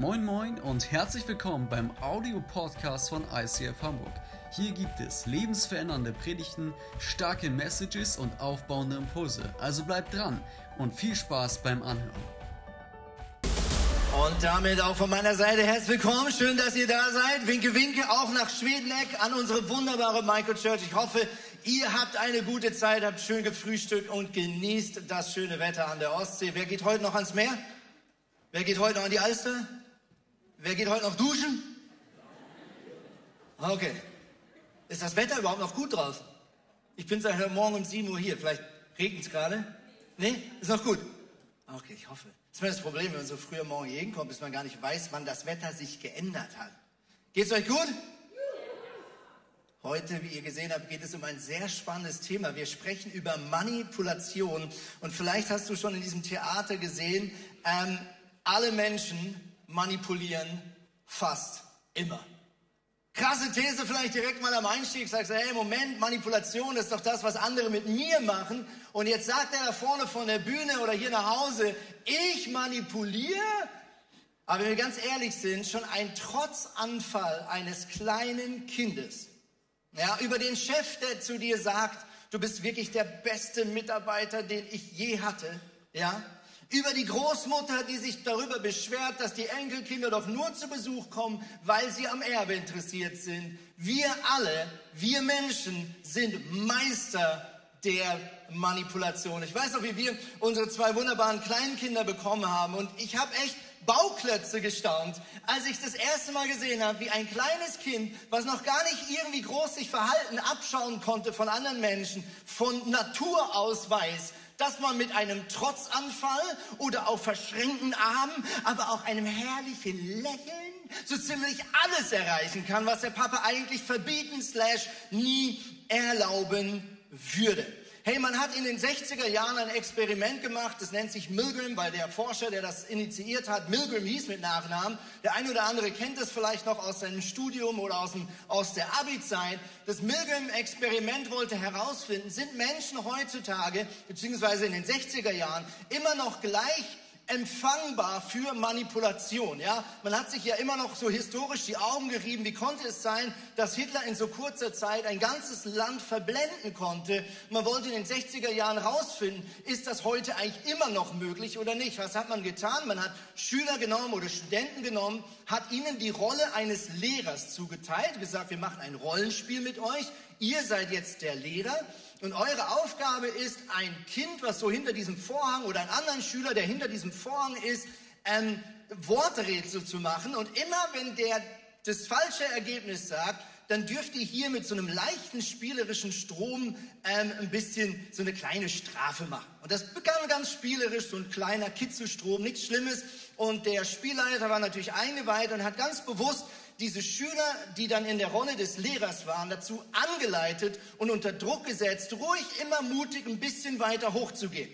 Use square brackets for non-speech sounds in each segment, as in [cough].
Moin Moin und herzlich willkommen beim Audio-Podcast von ICF Hamburg. Hier gibt es lebensverändernde Predigten, starke Messages und aufbauende Impulse. Also bleibt dran und viel Spaß beim Anhören. Und damit auch von meiner Seite herzlich willkommen. Schön, dass ihr da seid. Winke, winke auch nach Schwedeneck an unsere wunderbare Michael Church. Ich hoffe, ihr habt eine gute Zeit, habt schön gefrühstückt und genießt das schöne Wetter an der Ostsee. Wer geht heute noch ans Meer? Wer geht heute noch an die Alster? Wer geht heute noch duschen? Okay. Ist das Wetter überhaupt noch gut draußen? Ich bin seit heute Morgen um 7 Uhr hier. Vielleicht regnet es gerade. Nee? Ist noch gut? Okay, ich hoffe. Das ist mir das Problem, wenn man so früh am Morgen hier hinkommt, bis man gar nicht weiß, wann das Wetter sich geändert hat. Geht's euch gut? Heute, wie ihr gesehen habt, geht es um ein sehr spannendes Thema. Wir sprechen über Manipulation. Und vielleicht hast du schon in diesem Theater gesehen, ähm, alle Menschen manipulieren fast immer. Krasse These vielleicht direkt mal am Einstieg. Sagst du, hey, Moment, Manipulation ist doch das, was andere mit mir machen. Und jetzt sagt er da vorne von der Bühne oder hier nach Hause, ich manipuliere. Aber wenn wir ganz ehrlich sind, schon ein Trotzanfall eines kleinen Kindes. Ja, über den Chef, der zu dir sagt, du bist wirklich der beste Mitarbeiter, den ich je hatte. Ja, über die Großmutter, die sich darüber beschwert, dass die Enkelkinder doch nur zu Besuch kommen, weil sie am Erbe interessiert sind. Wir alle, wir Menschen sind Meister der Manipulation. Ich weiß noch, wie wir unsere zwei wunderbaren Kleinkinder bekommen haben und ich habe echt Bauklötze gestaunt, als ich das erste Mal gesehen habe, wie ein kleines Kind, was noch gar nicht irgendwie groß sich verhalten, abschauen konnte von anderen Menschen, von Natur aus weiß, dass man mit einem Trotzanfall oder auf verschränkten Armen, aber auch einem herrlichen Lächeln so ziemlich alles erreichen kann, was der Papa eigentlich verbieten slash nie erlauben würde. Hey, man hat in den 60er Jahren ein Experiment gemacht, das nennt sich Milgram, weil der Forscher, der das initiiert hat, Milgram hieß mit Nachnamen. Der eine oder andere kennt es vielleicht noch aus seinem Studium oder aus, dem, aus der Abi-Zeit. Das Milgram-Experiment wollte herausfinden, sind Menschen heutzutage, beziehungsweise in den 60er Jahren, immer noch gleich empfangbar für Manipulation. Ja, man hat sich ja immer noch so historisch die Augen gerieben. Wie konnte es sein, dass Hitler in so kurzer Zeit ein ganzes Land verblenden konnte? Man wollte in den 60er Jahren rausfinden, ist das heute eigentlich immer noch möglich oder nicht? Was hat man getan? Man hat Schüler genommen oder Studenten genommen, hat ihnen die Rolle eines Lehrers zugeteilt, gesagt, wir machen ein Rollenspiel mit euch. Ihr seid jetzt der Lehrer und eure Aufgabe ist, ein Kind, was so hinter diesem Vorhang oder einen anderen Schüler, der hinter diesem Vorhang ist, ein Worträtsel zu machen. Und immer wenn der das falsche Ergebnis sagt, dann dürft ihr hier mit so einem leichten spielerischen Strom ähm, ein bisschen so eine kleine Strafe machen. Und das begann ganz spielerisch, so ein kleiner Kitzelstrom, nichts Schlimmes. Und der Spielleiter war natürlich eingeweiht und hat ganz bewusst diese Schüler, die dann in der Rolle des Lehrers waren, dazu angeleitet und unter Druck gesetzt, ruhig immer mutig ein bisschen weiter hochzugehen.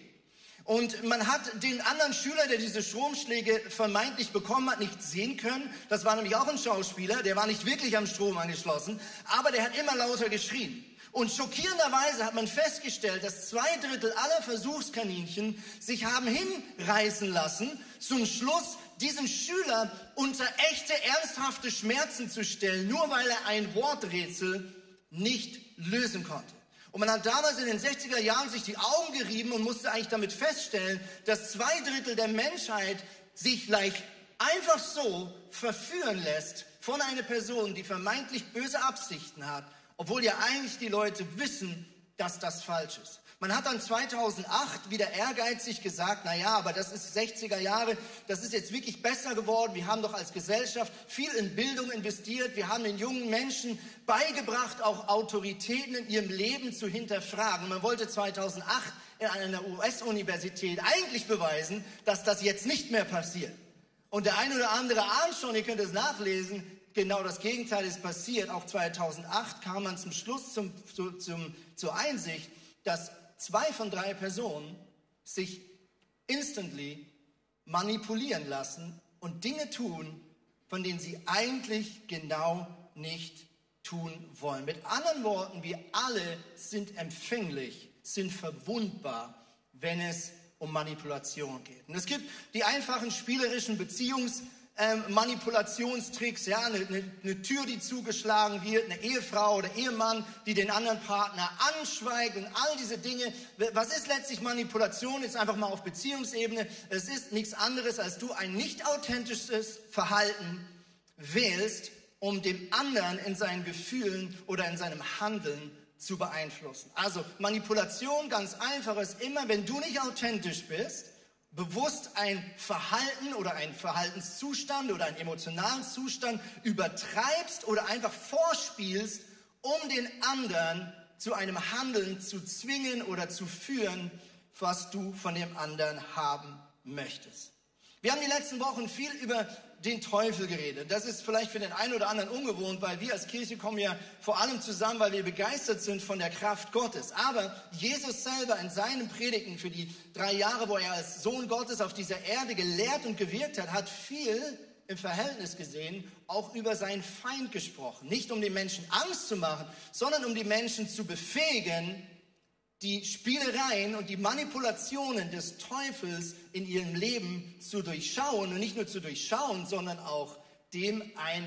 Und man hat den anderen Schüler, der diese Stromschläge vermeintlich bekommen hat, nicht sehen können. Das war nämlich auch ein Schauspieler, der war nicht wirklich am Strom angeschlossen, aber der hat immer lauter geschrien. Und schockierenderweise hat man festgestellt, dass zwei Drittel aller Versuchskaninchen sich haben hinreißen lassen, zum Schluss diesen Schüler unter echte, ernsthafte Schmerzen zu stellen, nur weil er ein Worträtsel nicht lösen konnte. Und man hat damals in den 60er Jahren sich die Augen gerieben und musste eigentlich damit feststellen, dass zwei Drittel der Menschheit sich leicht einfach so verführen lässt von einer Person, die vermeintlich böse Absichten hat, obwohl ja eigentlich die Leute wissen, dass das falsch ist. Man hat dann 2008 wieder ehrgeizig gesagt, na ja, aber das ist 60er Jahre, das ist jetzt wirklich besser geworden. Wir haben doch als Gesellschaft viel in Bildung investiert. Wir haben den jungen Menschen beigebracht, auch Autoritäten in ihrem Leben zu hinterfragen. Man wollte 2008 in einer US-Universität eigentlich beweisen, dass das jetzt nicht mehr passiert. Und der eine oder andere ahnt schon, ihr könnt es nachlesen, genau das Gegenteil ist passiert. Auch 2008 kam man zum Schluss zum, zu, zum, zur Einsicht, dass zwei von drei Personen sich instantly manipulieren lassen und Dinge tun, von denen sie eigentlich genau nicht tun wollen. Mit anderen Worten, wir alle sind empfänglich, sind verwundbar, wenn es um Manipulation geht. Und es gibt die einfachen spielerischen Beziehungs- ähm, Manipulationstricks, ja, eine, eine, eine Tür, die zugeschlagen wird, eine Ehefrau oder Ehemann, die den anderen Partner anschweigt und all diese Dinge. Was ist letztlich Manipulation? Ist einfach mal auf Beziehungsebene. Es ist nichts anderes, als du ein nicht authentisches Verhalten wählst, um dem anderen in seinen Gefühlen oder in seinem Handeln zu beeinflussen. Also Manipulation, ganz einfach, ist immer, wenn du nicht authentisch bist, bewusst ein Verhalten oder ein Verhaltenszustand oder einen emotionalen Zustand übertreibst oder einfach vorspielst, um den anderen zu einem Handeln zu zwingen oder zu führen, was du von dem anderen haben möchtest. Wir haben die letzten Wochen viel über den Teufel geredet. Das ist vielleicht für den einen oder anderen ungewohnt, weil wir als Kirche kommen ja vor allem zusammen, weil wir begeistert sind von der Kraft Gottes. Aber Jesus selber in seinen Predigten für die drei Jahre, wo er als Sohn Gottes auf dieser Erde gelehrt und gewirkt hat, hat viel im Verhältnis gesehen auch über seinen Feind gesprochen. Nicht um den Menschen Angst zu machen, sondern um die Menschen zu befähigen, die Spielereien und die Manipulationen des Teufels in ihrem Leben zu durchschauen und nicht nur zu durchschauen, sondern auch dem ein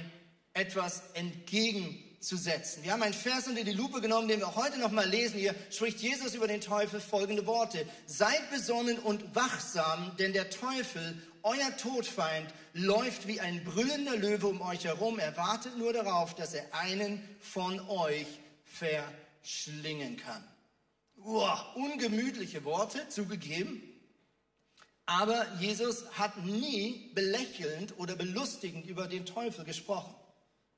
etwas entgegenzusetzen. Wir haben einen Vers unter die Lupe genommen, den wir auch heute noch mal lesen. Hier spricht Jesus über den Teufel folgende Worte: Seid besonnen und wachsam, denn der Teufel, euer Todfeind, läuft wie ein brüllender Löwe um euch herum. Er wartet nur darauf, dass er einen von euch verschlingen kann. Uah, ungemütliche Worte zugegeben. Aber Jesus hat nie belächelnd oder belustigend über den Teufel gesprochen,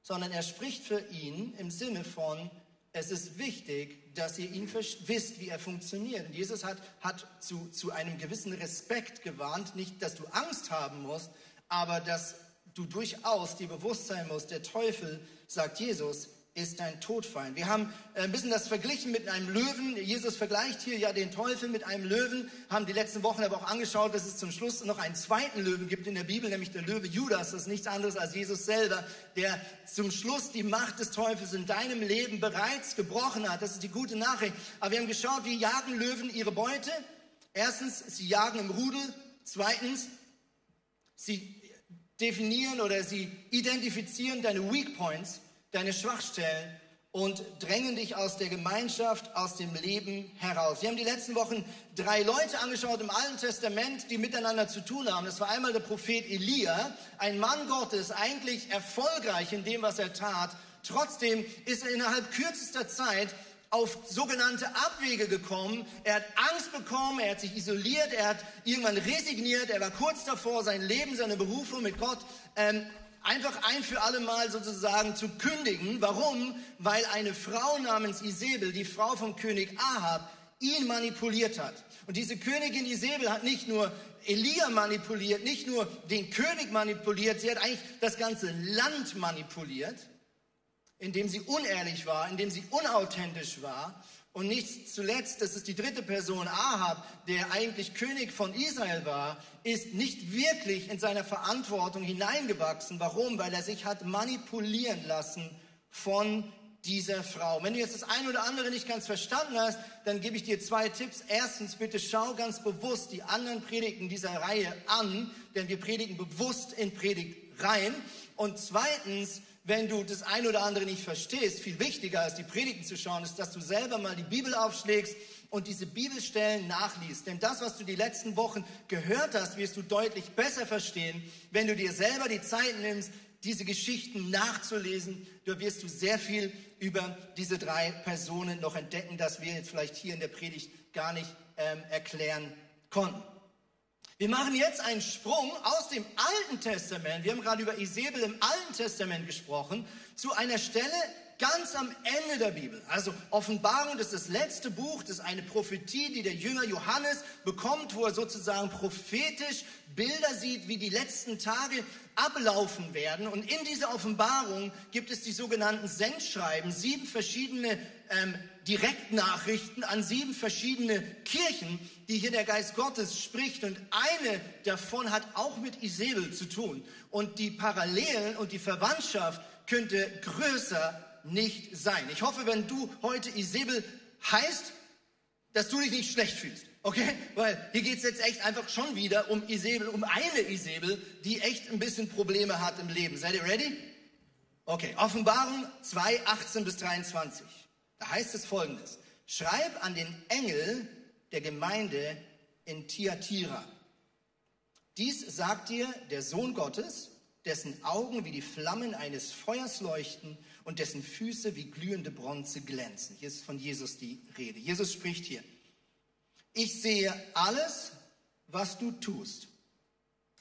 sondern er spricht für ihn im Sinne von, es ist wichtig, dass ihr ihn wisst, wie er funktioniert. Und Jesus hat, hat zu, zu einem gewissen Respekt gewarnt, nicht, dass du Angst haben musst, aber dass du durchaus dir bewusst sein musst, der Teufel, sagt Jesus, ist dein Todfeind. Wir haben äh, ein bisschen das verglichen mit einem Löwen. Jesus vergleicht hier ja den Teufel mit einem Löwen, haben die letzten Wochen aber auch angeschaut, dass es zum Schluss noch einen zweiten Löwen gibt in der Bibel, nämlich der Löwe Judas. Das ist nichts anderes als Jesus selber, der zum Schluss die Macht des Teufels in deinem Leben bereits gebrochen hat. Das ist die gute Nachricht. Aber wir haben geschaut, wie jagen Löwen ihre Beute. Erstens, sie jagen im Rudel. Zweitens, sie definieren oder sie identifizieren deine Weak Points deine Schwachstellen und drängen dich aus der Gemeinschaft, aus dem Leben heraus. Wir haben die letzten Wochen drei Leute angeschaut im Alten Testament, die miteinander zu tun haben. Das war einmal der Prophet Elia, ein Mann Gottes, eigentlich erfolgreich in dem, was er tat. Trotzdem ist er innerhalb kürzester Zeit auf sogenannte Abwege gekommen. Er hat Angst bekommen, er hat sich isoliert, er hat irgendwann resigniert, er war kurz davor, sein Leben, seine Berufung mit Gott ähm, einfach ein für alle Mal sozusagen zu kündigen. Warum? Weil eine Frau namens Isabel, die Frau vom König Ahab, ihn manipuliert hat. Und diese Königin Isabel hat nicht nur Elia manipuliert, nicht nur den König manipuliert, sie hat eigentlich das ganze Land manipuliert, indem sie unehrlich war, indem sie unauthentisch war. Und nicht zuletzt, das ist die dritte Person, Ahab, der eigentlich König von Israel war, ist nicht wirklich in seiner Verantwortung hineingewachsen. Warum? Weil er sich hat manipulieren lassen von dieser Frau. Wenn du jetzt das eine oder andere nicht ganz verstanden hast, dann gebe ich dir zwei Tipps. Erstens, bitte schau ganz bewusst die anderen Predigten dieser Reihe an, denn wir predigen bewusst in Predigtreihen. Und zweitens, wenn du das ein oder andere nicht verstehst, viel wichtiger als die Predigten zu schauen, ist, dass du selber mal die Bibel aufschlägst und diese Bibelstellen nachliest. Denn das, was du die letzten Wochen gehört hast, wirst du deutlich besser verstehen, wenn du dir selber die Zeit nimmst, diese Geschichten nachzulesen. Da wirst du sehr viel über diese drei Personen noch entdecken, das wir jetzt vielleicht hier in der Predigt gar nicht ähm, erklären konnten. Wir machen jetzt einen Sprung aus dem Alten Testament, wir haben gerade über Isabel im Alten Testament gesprochen, zu einer Stelle ganz am Ende der Bibel. Also Offenbarung, das ist das letzte Buch, das ist eine Prophetie, die der Jünger Johannes bekommt, wo er sozusagen prophetisch Bilder sieht, wie die letzten Tage ablaufen werden. Und in dieser Offenbarung gibt es die sogenannten Sendschreiben, sieben verschiedene ähm, Direktnachrichten an sieben verschiedene Kirchen, die hier der Geist Gottes spricht. Und eine davon hat auch mit Isabel zu tun. Und die Parallelen und die Verwandtschaft könnte größer nicht sein. Ich hoffe, wenn du heute Isabel heißt, dass du dich nicht schlecht fühlst. Okay? Weil hier geht es jetzt echt einfach schon wieder um Isabel, um eine Isabel, die echt ein bisschen Probleme hat im Leben. Seid ihr ready? Okay, Offenbarung 2, 18 bis 23. Da heißt es folgendes. Schreib an den Engel der Gemeinde in Tiatira. Dies sagt dir der Sohn Gottes, dessen Augen wie die Flammen eines Feuers leuchten und dessen Füße wie glühende Bronze glänzen. Hier ist von Jesus die Rede. Jesus spricht hier. Ich sehe alles, was du tust.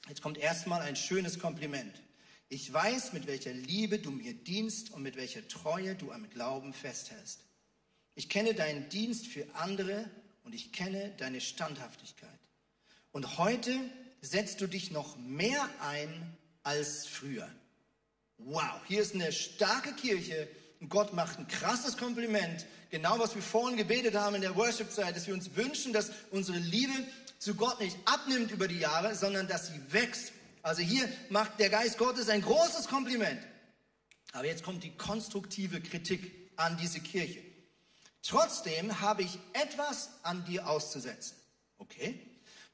Jetzt kommt erstmal ein schönes Kompliment. Ich weiß, mit welcher Liebe du mir dienst und mit welcher Treue du am Glauben festhältst. Ich kenne deinen Dienst für andere und ich kenne deine Standhaftigkeit. Und heute setzt du dich noch mehr ein als früher. Wow, hier ist eine starke Kirche und Gott macht ein krasses Kompliment. Genau was wir vorhin gebetet haben in der Worship-Zeit, dass wir uns wünschen, dass unsere Liebe zu Gott nicht abnimmt über die Jahre, sondern dass sie wächst. Also hier macht der Geist Gottes ein großes Kompliment. Aber jetzt kommt die konstruktive Kritik an diese Kirche. Trotzdem habe ich etwas an dir auszusetzen. Okay?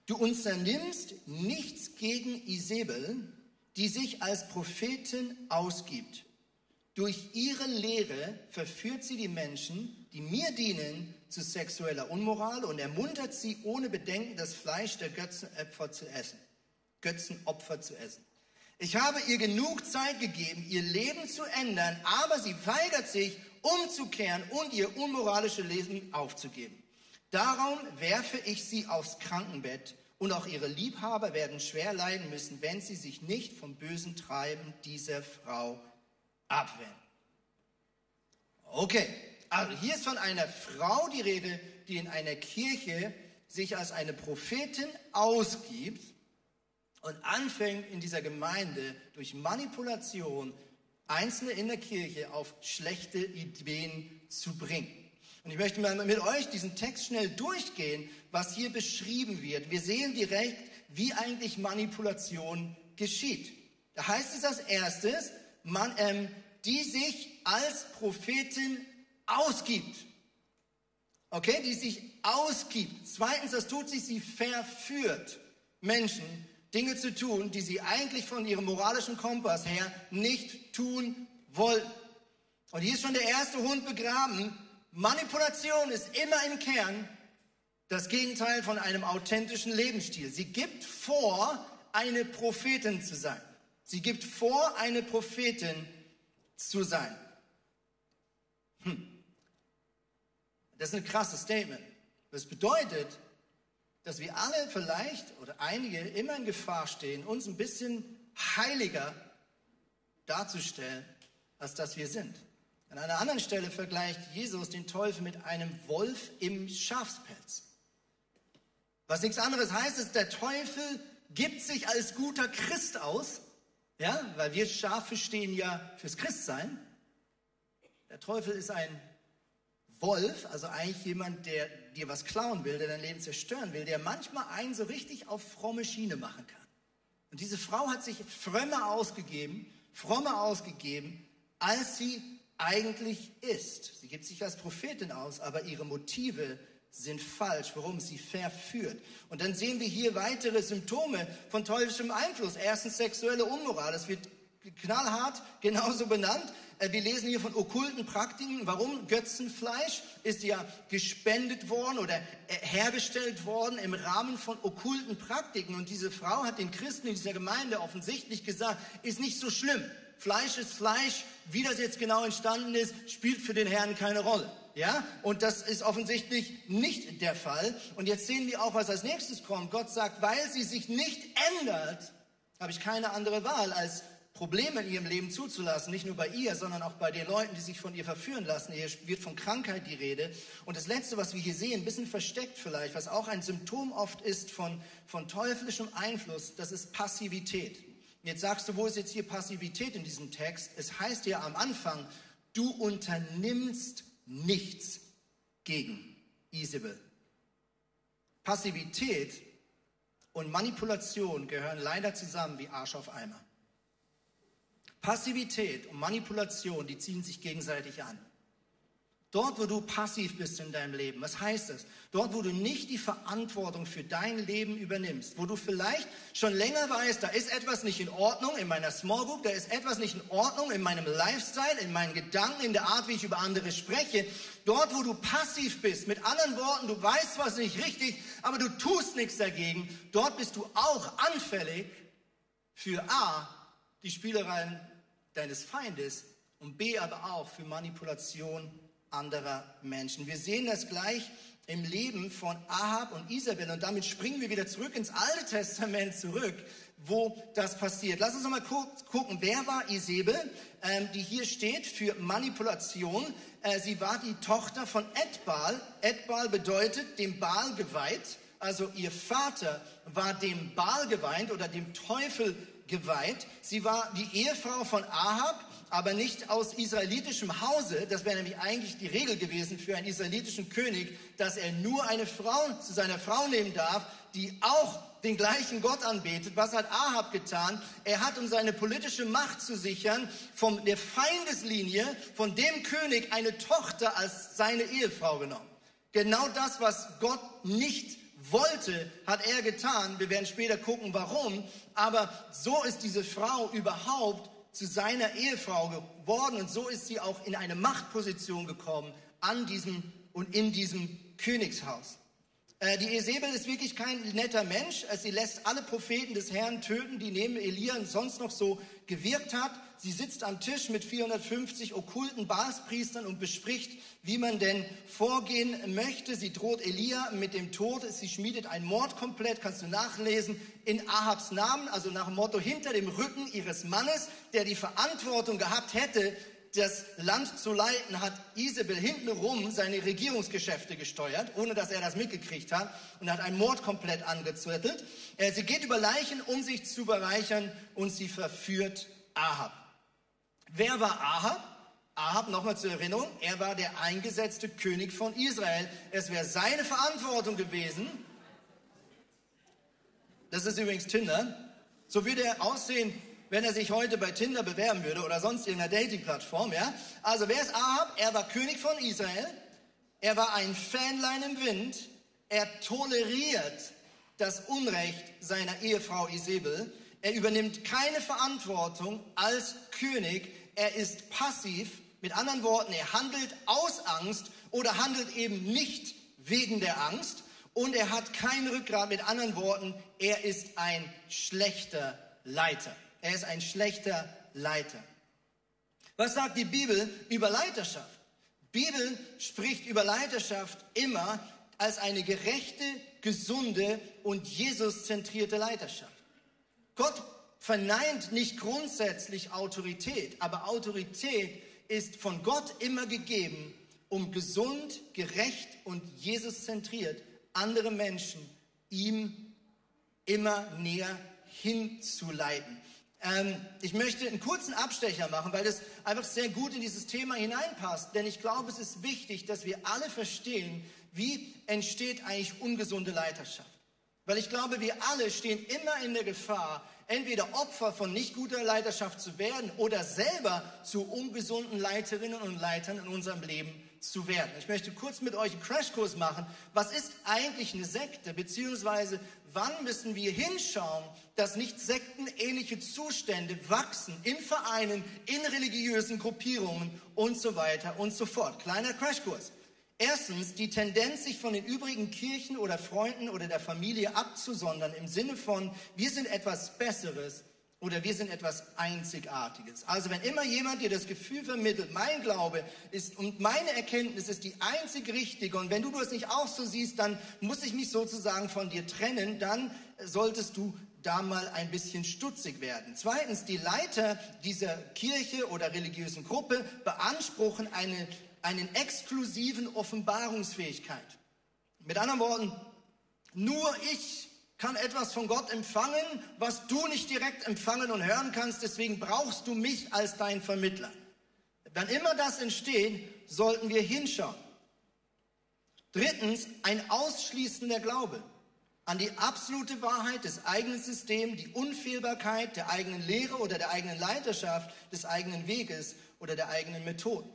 Du unternimmst nichts gegen Isabel, die sich als Prophetin ausgibt. Durch ihre Lehre verführt sie die Menschen, die mir dienen, zu sexueller Unmoral und ermuntert sie ohne Bedenken, das Fleisch der Götzenopfer zu essen. Götzenopfer zu essen. Ich habe ihr genug Zeit gegeben, ihr Leben zu ändern, aber sie weigert sich, umzukehren und ihr unmoralisches Leben aufzugeben. Darum werfe ich sie aufs Krankenbett und auch ihre Liebhaber werden schwer leiden müssen, wenn sie sich nicht vom bösen Treiben dieser Frau abwenden. Okay, also hier ist von einer Frau die Rede, die in einer Kirche sich als eine Prophetin ausgibt und anfängt in dieser Gemeinde durch Manipulation Einzelne in der Kirche auf schlechte Ideen zu bringen. Und ich möchte mal mit euch diesen Text schnell durchgehen, was hier beschrieben wird. Wir sehen direkt, wie eigentlich Manipulation geschieht. Da heißt es als erstes, man, ähm, die sich als Prophetin ausgibt. Okay, die sich ausgibt. Zweitens, das tut sich, sie verführt Menschen, Dinge zu tun, die sie eigentlich von ihrem moralischen Kompass her nicht tun wollten. Und hier ist schon der erste Hund begraben. Manipulation ist immer im Kern das Gegenteil von einem authentischen Lebensstil. Sie gibt vor, eine Prophetin zu sein. Sie gibt vor, eine Prophetin zu sein. Hm. Das ist ein krasses Statement. Das bedeutet, dass wir alle vielleicht oder einige immer in Gefahr stehen, uns ein bisschen heiliger darzustellen, als dass wir sind. An einer anderen Stelle vergleicht Jesus den Teufel mit einem Wolf im Schafspelz. Was nichts anderes heißt, ist, der Teufel gibt sich als guter Christ aus, ja, weil wir Schafe stehen ja fürs Christsein. Der Teufel ist ein Wolf, also eigentlich jemand, der dir was klauen will, der dein Leben zerstören will, der manchmal einen so richtig auf fromme Schiene machen kann. Und diese Frau hat sich frömmer ausgegeben, frommer ausgegeben, als sie eigentlich ist. Sie gibt sich als Prophetin aus, aber ihre Motive sind falsch, warum sie verführt. Und dann sehen wir hier weitere Symptome von teuflischem Einfluss. Erstens sexuelle Unmoral. Das wird knallhart genauso benannt. Äh, wir lesen hier von okkulten Praktiken. Warum? Götzenfleisch ist ja gespendet worden oder äh, hergestellt worden im Rahmen von okkulten Praktiken. Und diese Frau hat den Christen in dieser Gemeinde offensichtlich gesagt, ist nicht so schlimm. Fleisch ist Fleisch. Wie das jetzt genau entstanden ist, spielt für den Herrn keine Rolle. Ja? Und das ist offensichtlich nicht der Fall. Und jetzt sehen wir auch, was als nächstes kommt. Gott sagt, weil sie sich nicht ändert, habe ich keine andere Wahl, als Probleme in ihrem Leben zuzulassen, nicht nur bei ihr, sondern auch bei den Leuten, die sich von ihr verführen lassen. Hier wird von Krankheit die Rede. Und das Letzte, was wir hier sehen, ein bisschen versteckt vielleicht, was auch ein Symptom oft ist von, von teuflischem Einfluss, das ist Passivität. Jetzt sagst du, wo ist jetzt hier Passivität in diesem Text? Es heißt ja am Anfang, du unternimmst nichts gegen Isabel. Passivität und Manipulation gehören leider zusammen wie Arsch auf Eimer. Passivität und Manipulation, die ziehen sich gegenseitig an. Dort, wo du passiv bist in deinem Leben, was heißt das? Dort, wo du nicht die Verantwortung für dein Leben übernimmst, wo du vielleicht schon länger weißt, da ist etwas nicht in Ordnung in meiner Small Group, da ist etwas nicht in Ordnung in meinem Lifestyle, in meinen Gedanken, in der Art, wie ich über andere spreche. Dort, wo du passiv bist, mit anderen Worten, du weißt was nicht richtig, aber du tust nichts dagegen, dort bist du auch anfällig für A, die Spielereien deines Feindes und B, aber auch für Manipulation anderer Menschen. Wir sehen das gleich im Leben von Ahab und Isabel und damit springen wir wieder zurück ins Alte Testament zurück, wo das passiert. Lass uns noch mal kurz gucken, wer war Isabel, ähm, die hier steht für Manipulation. Äh, sie war die Tochter von Edbal. Edbal bedeutet dem Baal geweiht. Also ihr Vater war dem Baal geweiht oder dem Teufel geweiht. Sie war die Ehefrau von Ahab aber nicht aus israelitischem Hause. Das wäre nämlich eigentlich die Regel gewesen für einen israelitischen König, dass er nur eine Frau zu seiner Frau nehmen darf, die auch den gleichen Gott anbetet. Was hat Ahab getan? Er hat, um seine politische Macht zu sichern, von der Feindeslinie, von dem König eine Tochter als seine Ehefrau genommen. Genau das, was Gott nicht wollte, hat er getan. Wir werden später gucken, warum. Aber so ist diese Frau überhaupt zu seiner Ehefrau geworden und so ist sie auch in eine Machtposition gekommen an diesem und in diesem Königshaus. Äh, die Isabel ist wirklich kein netter Mensch. Sie lässt alle Propheten des Herrn töten, die neben Elia sonst noch so gewirkt hat. Sie sitzt am Tisch mit 450 okkulten Baalspriestern und bespricht, wie man denn vorgehen möchte. Sie droht Elia mit dem Tod. Sie schmiedet ein Mordkomplett, kannst du nachlesen, in Ahabs Namen, also nach dem Motto hinter dem Rücken ihres Mannes, der die Verantwortung gehabt hätte, das Land zu leiten, hat Isabel hintenrum seine Regierungsgeschäfte gesteuert, ohne dass er das mitgekriegt hat, und hat ein Mord komplett angezettelt. Äh, sie geht über Leichen, um sich zu bereichern, und sie verführt Ahab. Wer war Ahab? Ahab, nochmal zur Erinnerung, er war der eingesetzte König von Israel. Es wäre seine Verantwortung gewesen. Das ist übrigens Tinder. So würde er aussehen, wenn er sich heute bei Tinder bewerben würde oder sonst irgendeiner Dating-Plattform, ja. Also wer ist Ahab? Er war König von Israel. Er war ein Fähnlein im Wind. Er toleriert das Unrecht seiner Ehefrau Isabel. Er übernimmt keine Verantwortung als König. Er ist passiv. Mit anderen Worten, er handelt aus Angst oder handelt eben nicht wegen der Angst. Und er hat kein Rückgrat. Mit anderen Worten, er ist ein schlechter Leiter. Er ist ein schlechter Leiter. Was sagt die Bibel über Leiterschaft? Bibel spricht über Leiterschaft immer als eine gerechte, gesunde und Jesus-zentrierte Leiterschaft. Gott verneint nicht grundsätzlich Autorität, aber Autorität ist von Gott immer gegeben, um gesund, gerecht und Jesus-zentriert andere Menschen ihm immer näher hinzuleiten. Ähm, ich möchte einen kurzen Abstecher machen, weil das einfach sehr gut in dieses Thema hineinpasst. Denn ich glaube, es ist wichtig, dass wir alle verstehen, wie entsteht eigentlich ungesunde Leiterschaft. Weil ich glaube, wir alle stehen immer in der Gefahr, entweder Opfer von nicht guter Leiterschaft zu werden oder selber zu ungesunden Leiterinnen und Leitern in unserem Leben zu werden. Ich möchte kurz mit euch einen Crashkurs machen. Was ist eigentlich eine Sekte? Beziehungsweise wann müssen wir hinschauen, dass nicht sektenähnliche Zustände wachsen in Vereinen, in religiösen Gruppierungen und so weiter und so fort. Kleiner Crashkurs. Erstens die Tendenz, sich von den übrigen Kirchen oder Freunden oder der Familie abzusondern im Sinne von, wir sind etwas Besseres oder wir sind etwas Einzigartiges. Also wenn immer jemand dir das Gefühl vermittelt, mein Glaube ist und meine Erkenntnis ist die einzig richtige und wenn du das nicht auch so siehst, dann muss ich mich sozusagen von dir trennen, dann solltest du da mal ein bisschen stutzig werden. Zweitens, die Leiter dieser Kirche oder religiösen Gruppe beanspruchen eine, einen exklusiven Offenbarungsfähigkeit. Mit anderen Worten, nur ich kann etwas von Gott empfangen, was du nicht direkt empfangen und hören kannst. Deswegen brauchst du mich als dein Vermittler. Wann immer das entsteht, sollten wir hinschauen. Drittens, ein ausschließender Glaube an die absolute Wahrheit des eigenen Systems, die Unfehlbarkeit der eigenen Lehre oder der eigenen Leiterschaft, des eigenen Weges oder der eigenen Methoden.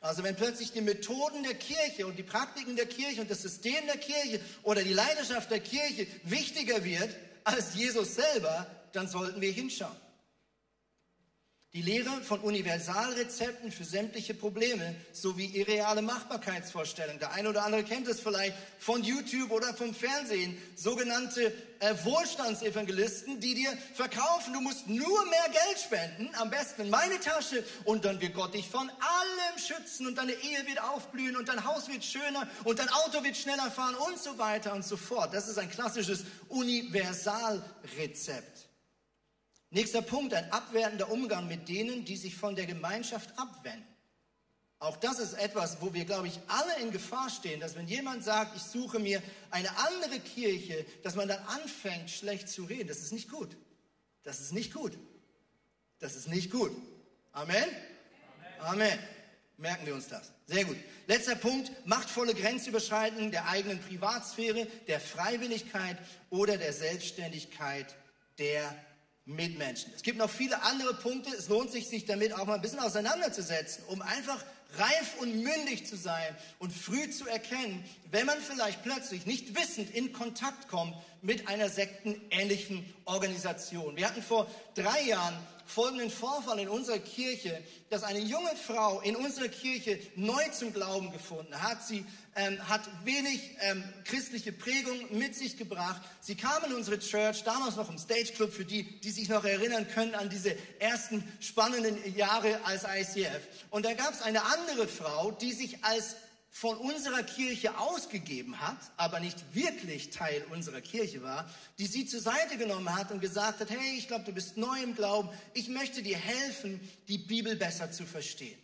Also wenn plötzlich die Methoden der Kirche und die Praktiken der Kirche und das System der Kirche oder die Leidenschaft der Kirche wichtiger wird als Jesus selber, dann sollten wir hinschauen. Die Lehre von Universalrezepten für sämtliche Probleme sowie irreale Machbarkeitsvorstellungen. Der eine oder andere kennt es vielleicht von YouTube oder vom Fernsehen. Sogenannte äh, Wohlstandsevangelisten, die dir verkaufen, du musst nur mehr Geld spenden, am besten in meine Tasche und dann wird Gott dich von allem schützen und deine Ehe wird aufblühen und dein Haus wird schöner und dein Auto wird schneller fahren und so weiter und so fort. Das ist ein klassisches Universalrezept. Nächster Punkt, ein abwertender Umgang mit denen, die sich von der Gemeinschaft abwenden. Auch das ist etwas, wo wir, glaube ich, alle in Gefahr stehen, dass wenn jemand sagt, ich suche mir eine andere Kirche, dass man dann anfängt, schlecht zu reden. Das ist nicht gut. Das ist nicht gut. Das ist nicht gut. Amen? Amen. Amen. Merken wir uns das. Sehr gut. Letzter Punkt, machtvolle Grenzüberschreitungen der eigenen Privatsphäre, der Freiwilligkeit oder der Selbstständigkeit der Mitmenschen. Es gibt noch viele andere Punkte. Es lohnt sich, sich damit auch mal ein bisschen auseinanderzusetzen, um einfach reif und mündig zu sein und früh zu erkennen, wenn man vielleicht plötzlich nicht wissend in Kontakt kommt mit einer sektenähnlichen Organisation. Wir hatten vor drei Jahren folgenden Vorfall in unserer Kirche, dass eine junge Frau in unserer Kirche neu zum Glauben gefunden hat. Sie ähm, hat wenig ähm, christliche Prägung mit sich gebracht. Sie kam in unsere Church, damals noch im Stage Club, für die, die sich noch erinnern können an diese ersten spannenden Jahre als ICF. Und da gab es eine andere Frau, die sich als von unserer Kirche ausgegeben hat, aber nicht wirklich Teil unserer Kirche war, die sie zur Seite genommen hat und gesagt hat, hey, ich glaube, du bist neu im Glauben, ich möchte dir helfen, die Bibel besser zu verstehen.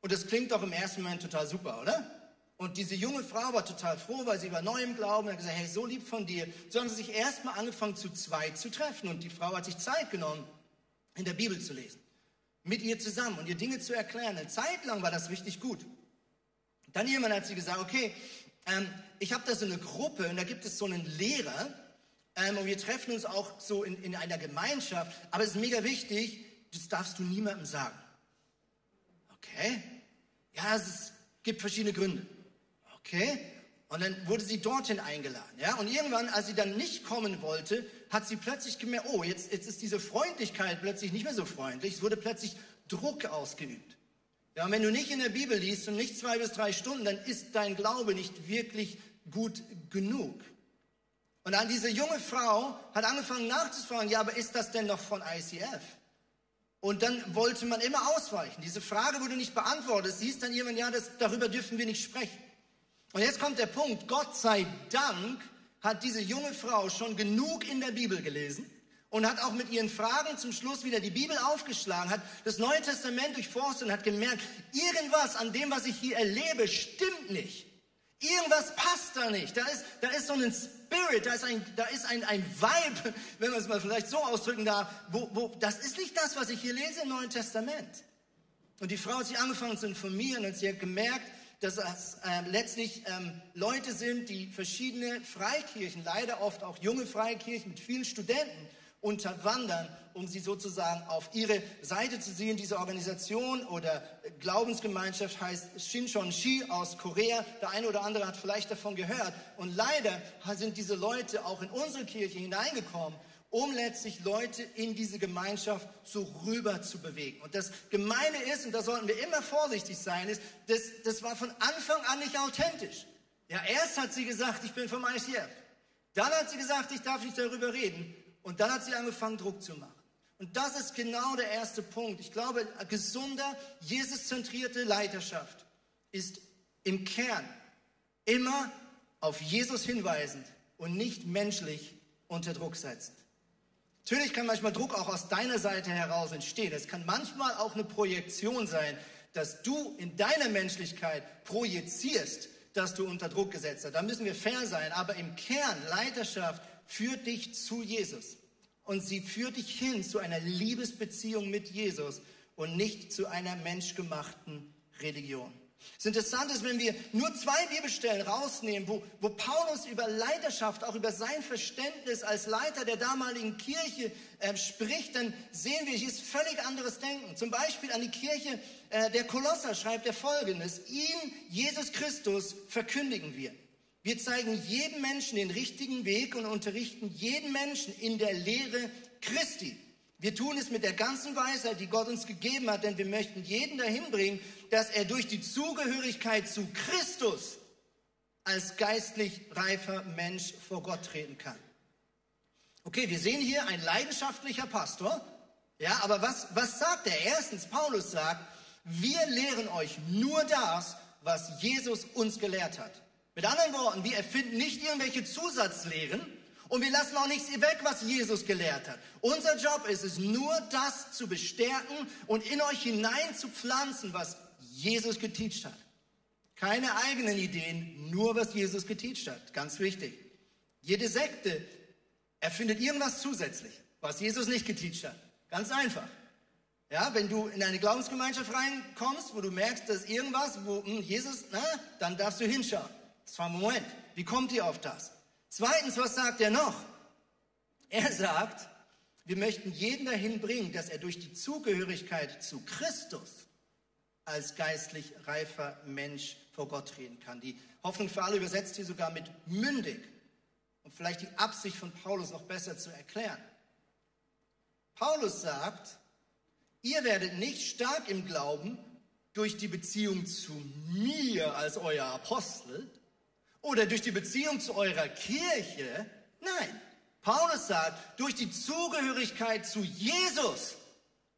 Und das klingt doch im ersten Moment total super, oder? Und diese junge Frau war total froh, weil sie war neu im Glauben und hat gesagt, hey, so lieb von dir. So haben sie sich erstmal angefangen, zu zweit zu treffen. Und die Frau hat sich Zeit genommen, in der Bibel zu lesen. Mit ihr zusammen und ihr Dinge zu erklären. Eine Zeit lang war das richtig gut. Dann jemand hat sie gesagt, okay, ähm, ich habe da so eine Gruppe und da gibt es so einen Lehrer ähm, und wir treffen uns auch so in, in einer Gemeinschaft, aber es ist mega wichtig, das darfst du niemandem sagen. Okay? Ja, es ist, gibt verschiedene Gründe. Okay? Und dann wurde sie dorthin eingeladen. Ja? Und irgendwann, als sie dann nicht kommen wollte, hat sie plötzlich gemerkt, oh, jetzt, jetzt ist diese Freundlichkeit plötzlich nicht mehr so freundlich. Es wurde plötzlich Druck ausgeübt. Ja, und wenn du nicht in der Bibel liest und nicht zwei bis drei Stunden, dann ist dein Glaube nicht wirklich gut genug. Und dann diese junge Frau hat angefangen nachzufragen, ja, aber ist das denn noch von ICF? Und dann wollte man immer ausweichen. Diese Frage wurde nicht beantwortet. Es hieß dann jemand, ja, das, darüber dürfen wir nicht sprechen. Und jetzt kommt der Punkt, Gott sei Dank hat diese junge Frau schon genug in der Bibel gelesen und hat auch mit ihren Fragen zum Schluss wieder die Bibel aufgeschlagen, hat das Neue Testament durchforstet und hat gemerkt, irgendwas an dem, was ich hier erlebe, stimmt nicht. Irgendwas passt da nicht. Da ist, da ist so ein Spirit, da ist ein, da ist ein, ein Vibe, wenn man es mal vielleicht so ausdrücken darf, wo, wo, das ist nicht das, was ich hier lese im Neuen Testament. Und die Frau hat sich angefangen zu informieren und sie hat gemerkt, dass es äh, letztlich ähm, Leute sind, die verschiedene Freikirchen, leider oft auch junge Freikirchen mit vielen Studenten, unterwandern, um sie sozusagen auf ihre Seite zu sehen. Diese Organisation oder Glaubensgemeinschaft heißt Shincheonji aus Korea. Der eine oder andere hat vielleicht davon gehört. Und leider sind diese Leute auch in unsere Kirche hineingekommen, um letztlich Leute in diese Gemeinschaft so rüber zu bewegen. Und das Gemeine ist, und da sollten wir immer vorsichtig sein, ist, das, das war von Anfang an nicht authentisch. Ja, erst hat sie gesagt, ich bin vom ICF. Dann hat sie gesagt, ich darf nicht darüber reden. Und dann hat sie angefangen, Druck zu machen. Und das ist genau der erste Punkt. Ich glaube, gesunder, Jesus-zentrierte Leiterschaft ist im Kern immer auf Jesus hinweisend und nicht menschlich unter Druck setzend. Natürlich kann manchmal Druck auch aus deiner Seite heraus entstehen. Es kann manchmal auch eine Projektion sein, dass du in deiner Menschlichkeit projizierst, dass du unter Druck gesetzt hast. Da müssen wir fair sein. Aber im Kern, Leiterschaft führt dich zu Jesus. Und sie führt dich hin zu einer Liebesbeziehung mit Jesus und nicht zu einer menschgemachten Religion. Das Interessante ist, wenn wir nur zwei Bibelstellen rausnehmen, wo, wo Paulus über Leiterschaft, auch über sein Verständnis als Leiter der damaligen Kirche äh, spricht, dann sehen wir, hier ist völlig anderes Denken. Zum Beispiel an die Kirche äh, der Kolosser schreibt er folgendes, ihn, Jesus Christus, verkündigen wir. Wir zeigen jedem Menschen den richtigen Weg und unterrichten jeden Menschen in der Lehre Christi. Wir tun es mit der ganzen Weisheit, die Gott uns gegeben hat, denn wir möchten jeden dahin bringen, dass er durch die Zugehörigkeit zu Christus als geistlich reifer Mensch vor Gott treten kann. Okay, wir sehen hier ein leidenschaftlicher Pastor. Ja, aber was, was sagt er? Erstens, Paulus sagt, wir lehren euch nur das, was Jesus uns gelehrt hat. Mit anderen Worten, wir erfinden nicht irgendwelche Zusatzlehren, und wir lassen auch nichts weg, was Jesus gelehrt hat. Unser Job ist es, nur das zu bestärken und in euch hinein zu pflanzen, was Jesus geteacht hat. Keine eigenen Ideen, nur was Jesus geteacht hat. Ganz wichtig. Jede Sekte erfindet irgendwas zusätzlich, was Jesus nicht geteacht hat. Ganz einfach. Ja, wenn du in eine Glaubensgemeinschaft reinkommst, wo du merkst, dass irgendwas, wo hm, Jesus, na, dann darfst du hinschauen. Das war Moment. Wie kommt ihr auf das? Zweitens, was sagt er noch? Er sagt, wir möchten jeden dahin bringen, dass er durch die Zugehörigkeit zu Christus als geistlich reifer Mensch vor Gott treten kann. Die Hoffnung für alle übersetzt hier sogar mit mündig, um vielleicht die Absicht von Paulus noch besser zu erklären. Paulus sagt, ihr werdet nicht stark im Glauben durch die Beziehung zu mir als euer Apostel, oder durch die Beziehung zu eurer Kirche. Nein, Paulus sagt, durch die Zugehörigkeit zu Jesus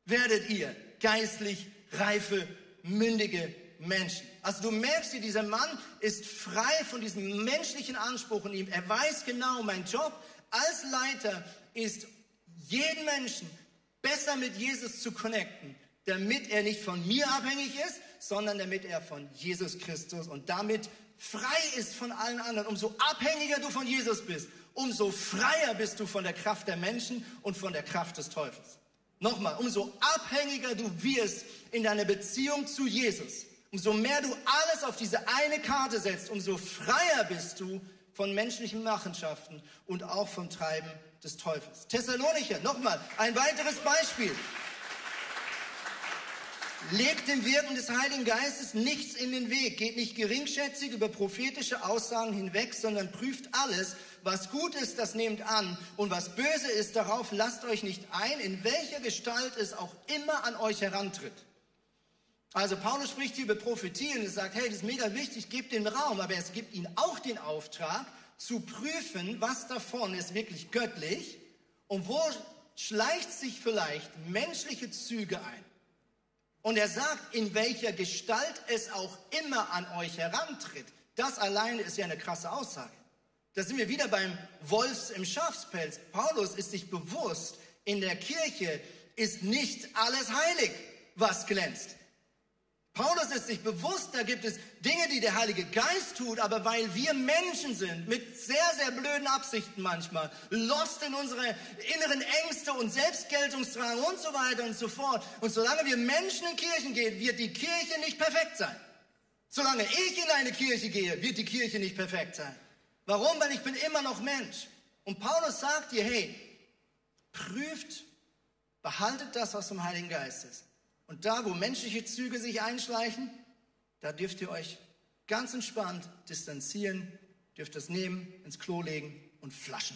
werdet ihr geistlich reife, mündige Menschen. Also du merkst hier, dieser Mann ist frei von diesem menschlichen Anspruch in ihm. Er weiß genau, mein Job als Leiter ist, jeden Menschen besser mit Jesus zu connecten, damit er nicht von mir abhängig ist, sondern damit er von Jesus Christus und damit frei ist von allen anderen, umso abhängiger du von Jesus bist, umso freier bist du von der Kraft der Menschen und von der Kraft des Teufels. Nochmal, umso abhängiger du wirst in deiner Beziehung zu Jesus, umso mehr du alles auf diese eine Karte setzt, umso freier bist du von menschlichen Machenschaften und auch vom Treiben des Teufels. Thessalonicher, nochmal, ein weiteres Beispiel. Legt dem Wirken des Heiligen Geistes nichts in den Weg, geht nicht geringschätzig über prophetische Aussagen hinweg, sondern prüft alles. Was gut ist, das nehmt an. Und was böse ist, darauf lasst euch nicht ein, in welcher Gestalt es auch immer an euch herantritt. Also Paulus spricht hier über Prophetie und sagt, hey, das ist mega wichtig, gebt den Raum, aber es gibt ihnen auch den Auftrag, zu prüfen, was davon ist wirklich göttlich und wo schleicht sich vielleicht menschliche Züge ein. Und er sagt, in welcher Gestalt es auch immer an euch herantritt. Das alleine ist ja eine krasse Aussage. Da sind wir wieder beim Wolfs im Schafspelz. Paulus ist sich bewusst, in der Kirche ist nicht alles heilig, was glänzt. Paulus ist sich bewusst, da gibt es Dinge, die der Heilige Geist tut, aber weil wir Menschen sind, mit sehr, sehr blöden Absichten manchmal, lost in unsere inneren Ängste und Selbstgeltungsdrang und so weiter und so fort. Und solange wir Menschen in Kirchen gehen, wird die Kirche nicht perfekt sein. Solange ich in eine Kirche gehe, wird die Kirche nicht perfekt sein. Warum? Weil ich bin immer noch Mensch. Und Paulus sagt dir, hey, prüft, behaltet das, was vom Heiligen Geist ist. Und da, wo menschliche Züge sich einschleichen, da dürft ihr euch ganz entspannt distanzieren, dürft das nehmen, ins Klo legen und flaschen.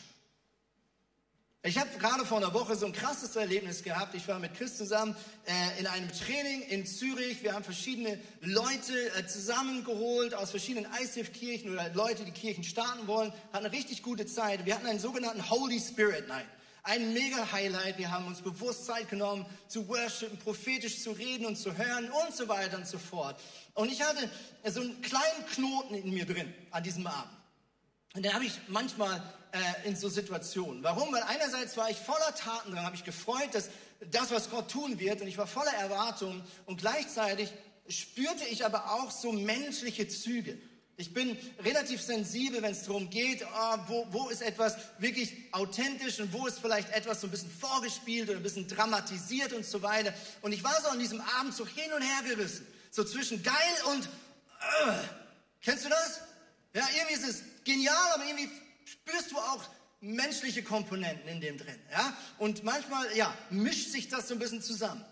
Ich habe gerade vor einer Woche so ein krasses Erlebnis gehabt. Ich war mit Chris zusammen äh, in einem Training in Zürich. Wir haben verschiedene Leute äh, zusammengeholt aus verschiedenen ICF-Kirchen oder Leute, die Kirchen starten wollen. Hatten eine richtig gute Zeit. Wir hatten einen sogenannten Holy Spirit Night ein mega Highlight. Wir haben uns bewusst Zeit genommen, zu worshipen, prophetisch zu reden und zu hören und so weiter und so fort. Und ich hatte so einen kleinen Knoten in mir drin an diesem Abend. Und den habe ich manchmal äh, in so Situationen. Warum? Weil einerseits war ich voller Taten dran, habe ich gefreut, dass das, was Gott tun wird, und ich war voller Erwartung. Und gleichzeitig spürte ich aber auch so menschliche Züge. Ich bin relativ sensibel, wenn es darum geht, oh, wo, wo ist etwas wirklich authentisch und wo ist vielleicht etwas so ein bisschen vorgespielt oder ein bisschen dramatisiert und so weiter. Und ich war so an diesem Abend so hin und her gerissen. So zwischen geil und Äh, kennst du das? Ja, irgendwie ist es genial, aber irgendwie spürst du auch menschliche Komponenten in dem drin. Ja? Und manchmal, ja, mischt sich das so ein bisschen zusammen.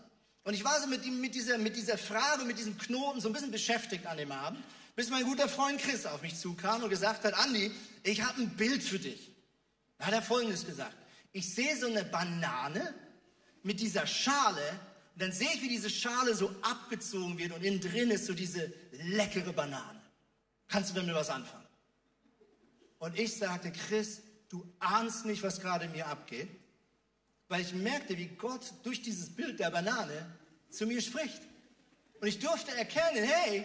Und ich war so mit, mit, dieser, mit dieser Frage, mit diesem Knoten so ein bisschen beschäftigt an dem Abend, bis mein guter Freund Chris auf mich zukam und gesagt hat, Andi, ich habe ein Bild für dich. Da hat er Folgendes gesagt. Ich sehe so eine Banane mit dieser Schale und dann sehe ich, wie diese Schale so abgezogen wird und innen drin ist so diese leckere Banane. Kannst du damit was anfangen? Und ich sagte, Chris, du ahnst nicht, was gerade mir abgeht, weil ich merkte, wie Gott durch dieses Bild der Banane zu mir spricht. Und ich durfte erkennen, hey,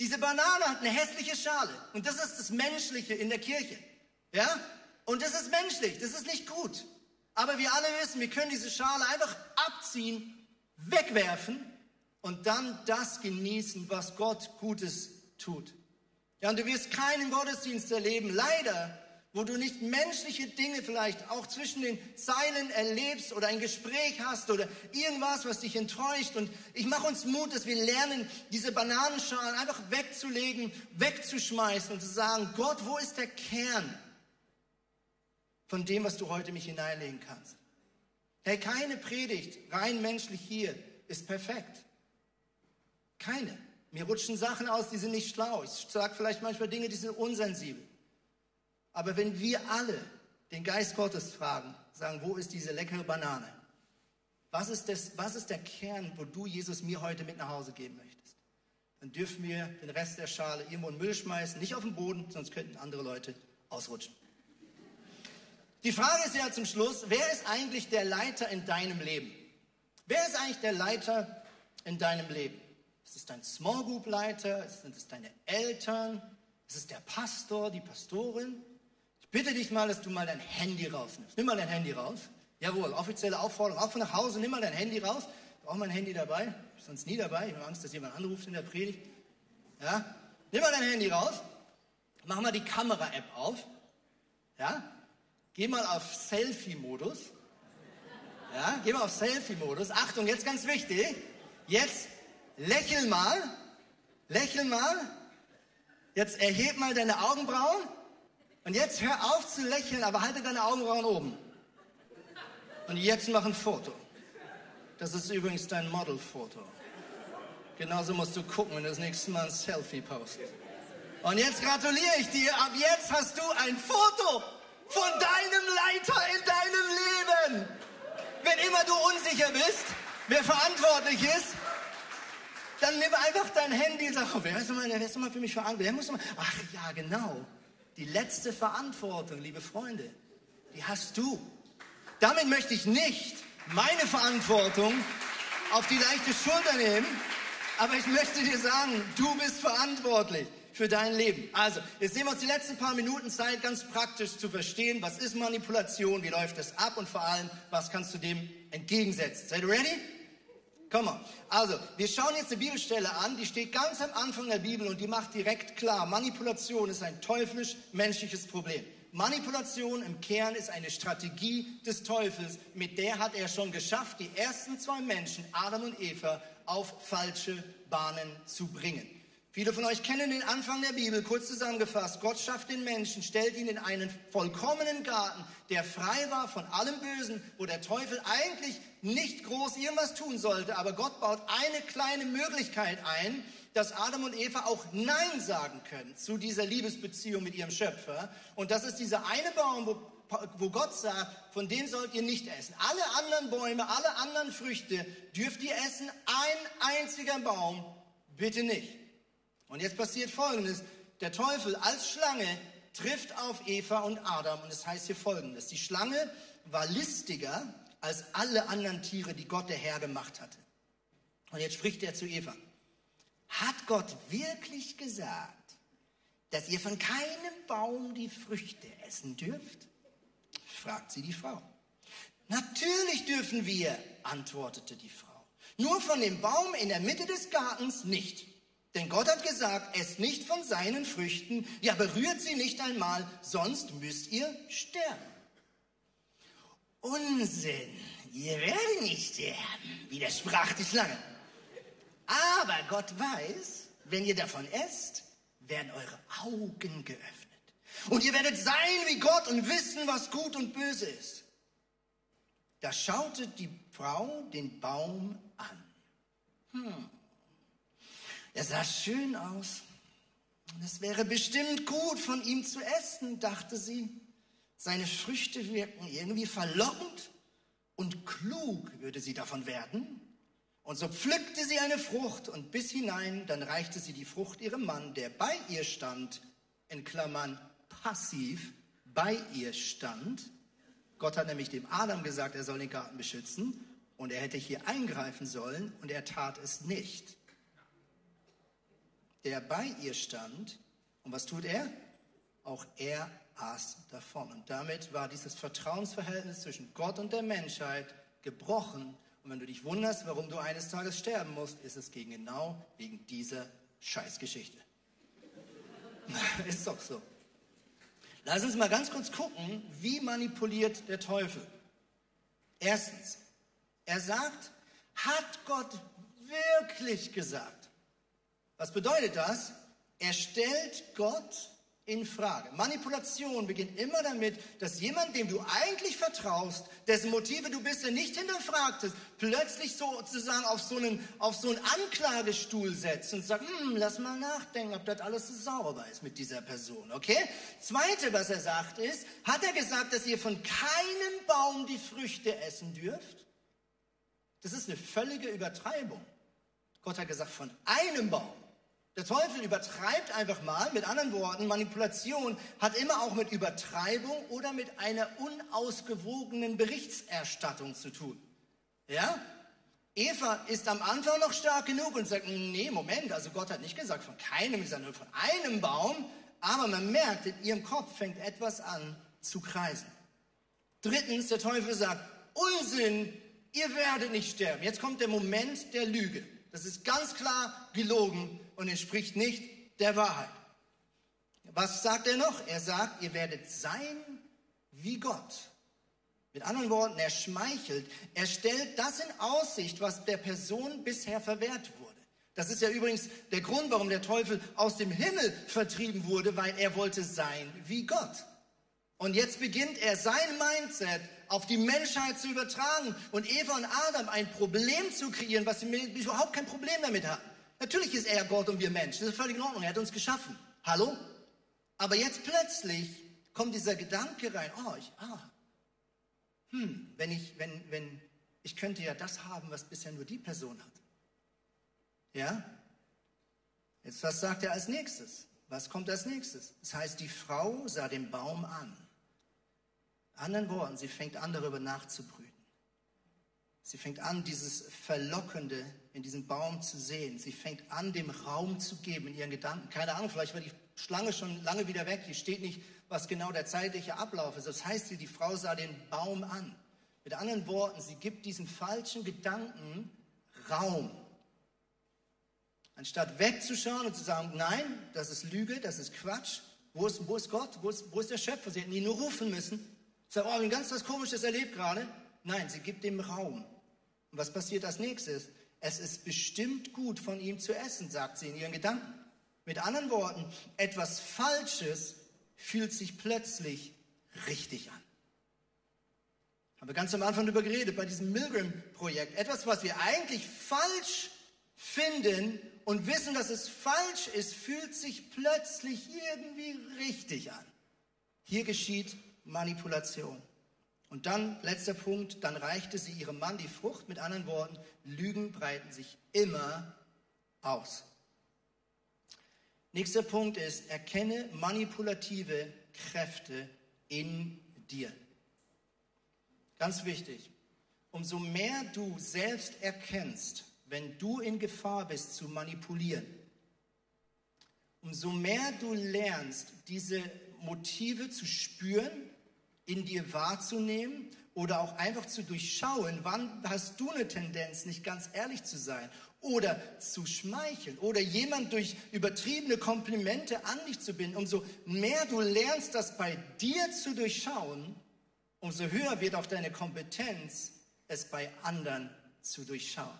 diese Banane hat eine hässliche Schale. Und das ist das Menschliche in der Kirche. Ja? Und das ist menschlich, das ist nicht gut. Aber wir alle wissen, wir können diese Schale einfach abziehen, wegwerfen und dann das genießen, was Gott Gutes tut. Ja, und du wirst keinen Gottesdienst erleben, leider, wo du nicht menschliche Dinge vielleicht auch zwischen den Zeilen erlebst oder ein Gespräch hast oder irgendwas, was dich enttäuscht. Und ich mache uns Mut, dass wir lernen, diese Bananenschalen einfach wegzulegen, wegzuschmeißen und zu sagen, Gott, wo ist der Kern von dem, was du heute mich hineinlegen kannst? Hey, keine Predigt, rein menschlich hier, ist perfekt. Keine. Mir rutschen Sachen aus, die sind nicht schlau. Ich sage vielleicht manchmal Dinge, die sind unsensibel. Aber wenn wir alle den Geist Gottes fragen, sagen, wo ist diese leckere Banane? Was ist, das, was ist der Kern, wo du Jesus mir heute mit nach Hause geben möchtest? Dann dürfen wir den Rest der Schale irgendwo in den Müll schmeißen, nicht auf den Boden, sonst könnten andere Leute ausrutschen. Die Frage ist ja zum Schluss, wer ist eigentlich der Leiter in deinem Leben? Wer ist eigentlich der Leiter in deinem Leben? Ist es dein Small Group Leiter? Sind es deine Eltern? Ist es der Pastor, die Pastorin? Bitte dich mal, dass du mal dein Handy rausnimmst. Nimm mal dein Handy raus. Jawohl, offizielle Aufforderung, auch von nach Hause, nimm mal dein Handy raus. Auch mein Handy dabei, sonst nie dabei. Ich habe Angst, dass jemand anruft in der Predigt. Ja? Nimm mal dein Handy raus. Mach mal die Kamera-App auf. Ja? Geh mal auf Selfie-Modus. Ja? Geh mal auf Selfie-Modus. Achtung, jetzt ganz wichtig. Jetzt lächel mal. Lächel mal. Jetzt erheb mal deine Augenbrauen. Und jetzt hör auf zu lächeln, aber halte deine Augenbrauen oben. Und jetzt mach ein Foto. Das ist übrigens dein Modelfoto. Genauso musst du gucken, wenn du das nächste Mal ein Selfie postest. Und jetzt gratuliere ich dir. Ab jetzt hast du ein Foto von deinem Leiter in deinem Leben. Wenn immer du unsicher bist, wer verantwortlich ist, dann nimm einfach dein Handy und sag, oh, wer, ist mal, wer ist mal für mich verantwortlich? Wer muss mal, ach ja, genau. Die letzte Verantwortung, liebe Freunde, die hast du. Damit möchte ich nicht meine Verantwortung auf die leichte Schulter nehmen, aber ich möchte dir sagen, du bist verantwortlich für dein Leben. Also, jetzt nehmen wir uns die letzten paar Minuten Zeit, ganz praktisch zu verstehen, was ist Manipulation, wie läuft das ab und vor allem, was kannst du dem entgegensetzen. Seid ihr ready? Komm mal. Also, wir schauen jetzt eine Bibelstelle an, die steht ganz am Anfang der Bibel und die macht direkt klar, Manipulation ist ein teuflisch-menschliches Problem. Manipulation im Kern ist eine Strategie des Teufels, mit der hat er schon geschafft, die ersten zwei Menschen, Adam und Eva, auf falsche Bahnen zu bringen. Viele von euch kennen den Anfang der Bibel, kurz zusammengefasst. Gott schafft den Menschen, stellt ihn in einen vollkommenen Garten, der frei war von allem Bösen, wo der Teufel eigentlich nicht groß irgendwas tun sollte, aber Gott baut eine kleine Möglichkeit ein, dass Adam und Eva auch Nein sagen können zu dieser Liebesbeziehung mit ihrem Schöpfer. Und das ist dieser eine Baum, wo, wo Gott sagt, von dem sollt ihr nicht essen. Alle anderen Bäume, alle anderen Früchte dürft ihr essen, ein einziger Baum bitte nicht. Und jetzt passiert Folgendes. Der Teufel als Schlange trifft auf Eva und Adam und es heißt hier Folgendes. Die Schlange war listiger als alle anderen Tiere, die Gott der Herr gemacht hatte. Und jetzt spricht er zu Eva. Hat Gott wirklich gesagt, dass ihr von keinem Baum die Früchte essen dürft? fragt sie die Frau. Natürlich dürfen wir, antwortete die Frau. Nur von dem Baum in der Mitte des Gartens nicht. Denn Gott hat gesagt, esst nicht von seinen Früchten, ja berührt sie nicht einmal, sonst müsst ihr sterben. Unsinn, ihr werdet nicht sterben, widersprach die Schlange. Aber Gott weiß, wenn ihr davon esst, werden eure Augen geöffnet. Und ihr werdet sein wie Gott und wissen, was gut und böse ist. Da schaute die Frau den Baum an. Hm. Er sah schön aus. Es wäre bestimmt gut, von ihm zu essen, dachte sie. Seine Früchte wirken irgendwie verlockend und klug würde sie davon werden. Und so pflückte sie eine Frucht und biss hinein, dann reichte sie die Frucht ihrem Mann, der bei ihr stand, in Klammern passiv bei ihr stand. Gott hat nämlich dem Adam gesagt, er soll den Garten beschützen und er hätte hier eingreifen sollen und er tat es nicht. Der bei ihr stand und was tut er? Auch er aß davon. Und damit war dieses Vertrauensverhältnis zwischen Gott und der Menschheit gebrochen. Und wenn du dich wunderst, warum du eines Tages sterben musst, ist es genau wegen dieser Scheißgeschichte. [laughs] ist doch so. Lass uns mal ganz kurz gucken, wie manipuliert der Teufel. Erstens, er sagt, hat Gott wirklich gesagt? Was bedeutet das? Er stellt Gott in Frage. Manipulation beginnt immer damit, dass jemand, dem du eigentlich vertraust, dessen Motive du bisher nicht hinterfragtest, plötzlich sozusagen auf so einen, auf so einen Anklagestuhl setzt und sagt, hm, lass mal nachdenken, ob das alles so sauber ist mit dieser Person, okay? Zweite, was er sagt ist, hat er gesagt, dass ihr von keinem Baum die Früchte essen dürft? Das ist eine völlige Übertreibung. Gott hat gesagt, von einem Baum. Der Teufel übertreibt einfach mal, mit anderen Worten, Manipulation hat immer auch mit Übertreibung oder mit einer unausgewogenen Berichterstattung zu tun. Ja? Eva ist am Anfang noch stark genug und sagt, nee, Moment, also Gott hat nicht gesagt von keinem, sondern von einem Baum, aber man merkt, in ihrem Kopf fängt etwas an zu kreisen. Drittens, der Teufel sagt, Unsinn, ihr werdet nicht sterben. Jetzt kommt der Moment der Lüge. Das ist ganz klar gelogen und entspricht nicht der Wahrheit. Was sagt er noch? Er sagt, ihr werdet sein wie Gott. Mit anderen Worten, er schmeichelt, er stellt das in Aussicht, was der Person bisher verwehrt wurde. Das ist ja übrigens der Grund, warum der Teufel aus dem Himmel vertrieben wurde, weil er wollte sein wie Gott. Und jetzt beginnt er sein Mindset auf die Menschheit zu übertragen und Eva und Adam ein Problem zu kreieren, was sie überhaupt kein Problem damit hatten. Natürlich ist er Gott und wir Menschen. Das ist völlig in Ordnung. Er hat uns geschaffen. Hallo? Aber jetzt plötzlich kommt dieser Gedanke rein. Oh, ich, ah. Hm, wenn ich, wenn, wenn, ich könnte ja das haben, was bisher nur die Person hat. Ja? Jetzt, was sagt er als nächstes? Was kommt als nächstes? Das heißt, die Frau sah den Baum an. Anderen Worten, sie fängt an, darüber nachzubrüten. Sie fängt an, dieses Verlockende in diesem Baum zu sehen. Sie fängt an, dem Raum zu geben in ihren Gedanken. Keine Ahnung, vielleicht war die Schlange schon lange wieder weg. Hier steht nicht, was genau der zeitliche Ablauf ist. Das heißt, die Frau sah den Baum an. Mit anderen Worten, sie gibt diesen falschen Gedanken Raum. Anstatt wegzuschauen und zu sagen, nein, das ist Lüge, das ist Quatsch. Wo ist, wo ist Gott? Wo ist, wo ist der Schöpfer? Sie hätten ihn nur rufen müssen. Sagen, oh, ein ganz was Komisches erlebt gerade. Nein, sie gibt dem Raum. Und was passiert als nächstes? Es ist bestimmt gut, von ihm zu essen, sagt sie in ihren Gedanken. Mit anderen Worten, etwas Falsches fühlt sich plötzlich richtig an. Haben wir ganz am Anfang darüber geredet, bei diesem Milgram-Projekt. Etwas, was wir eigentlich falsch finden und wissen, dass es falsch ist, fühlt sich plötzlich irgendwie richtig an. Hier geschieht Manipulation. Und dann, letzter Punkt, dann reichte sie ihrem Mann die Frucht. Mit anderen Worten, Lügen breiten sich immer aus. Nächster Punkt ist, erkenne manipulative Kräfte in dir. Ganz wichtig. Umso mehr du selbst erkennst, wenn du in Gefahr bist zu manipulieren, umso mehr du lernst, diese Motive zu spüren in dir wahrzunehmen oder auch einfach zu durchschauen, wann hast du eine Tendenz, nicht ganz ehrlich zu sein oder zu schmeicheln oder jemand durch übertriebene Komplimente an dich zu binden. Umso mehr du lernst, das bei dir zu durchschauen, umso höher wird auch deine Kompetenz, es bei anderen zu durchschauen.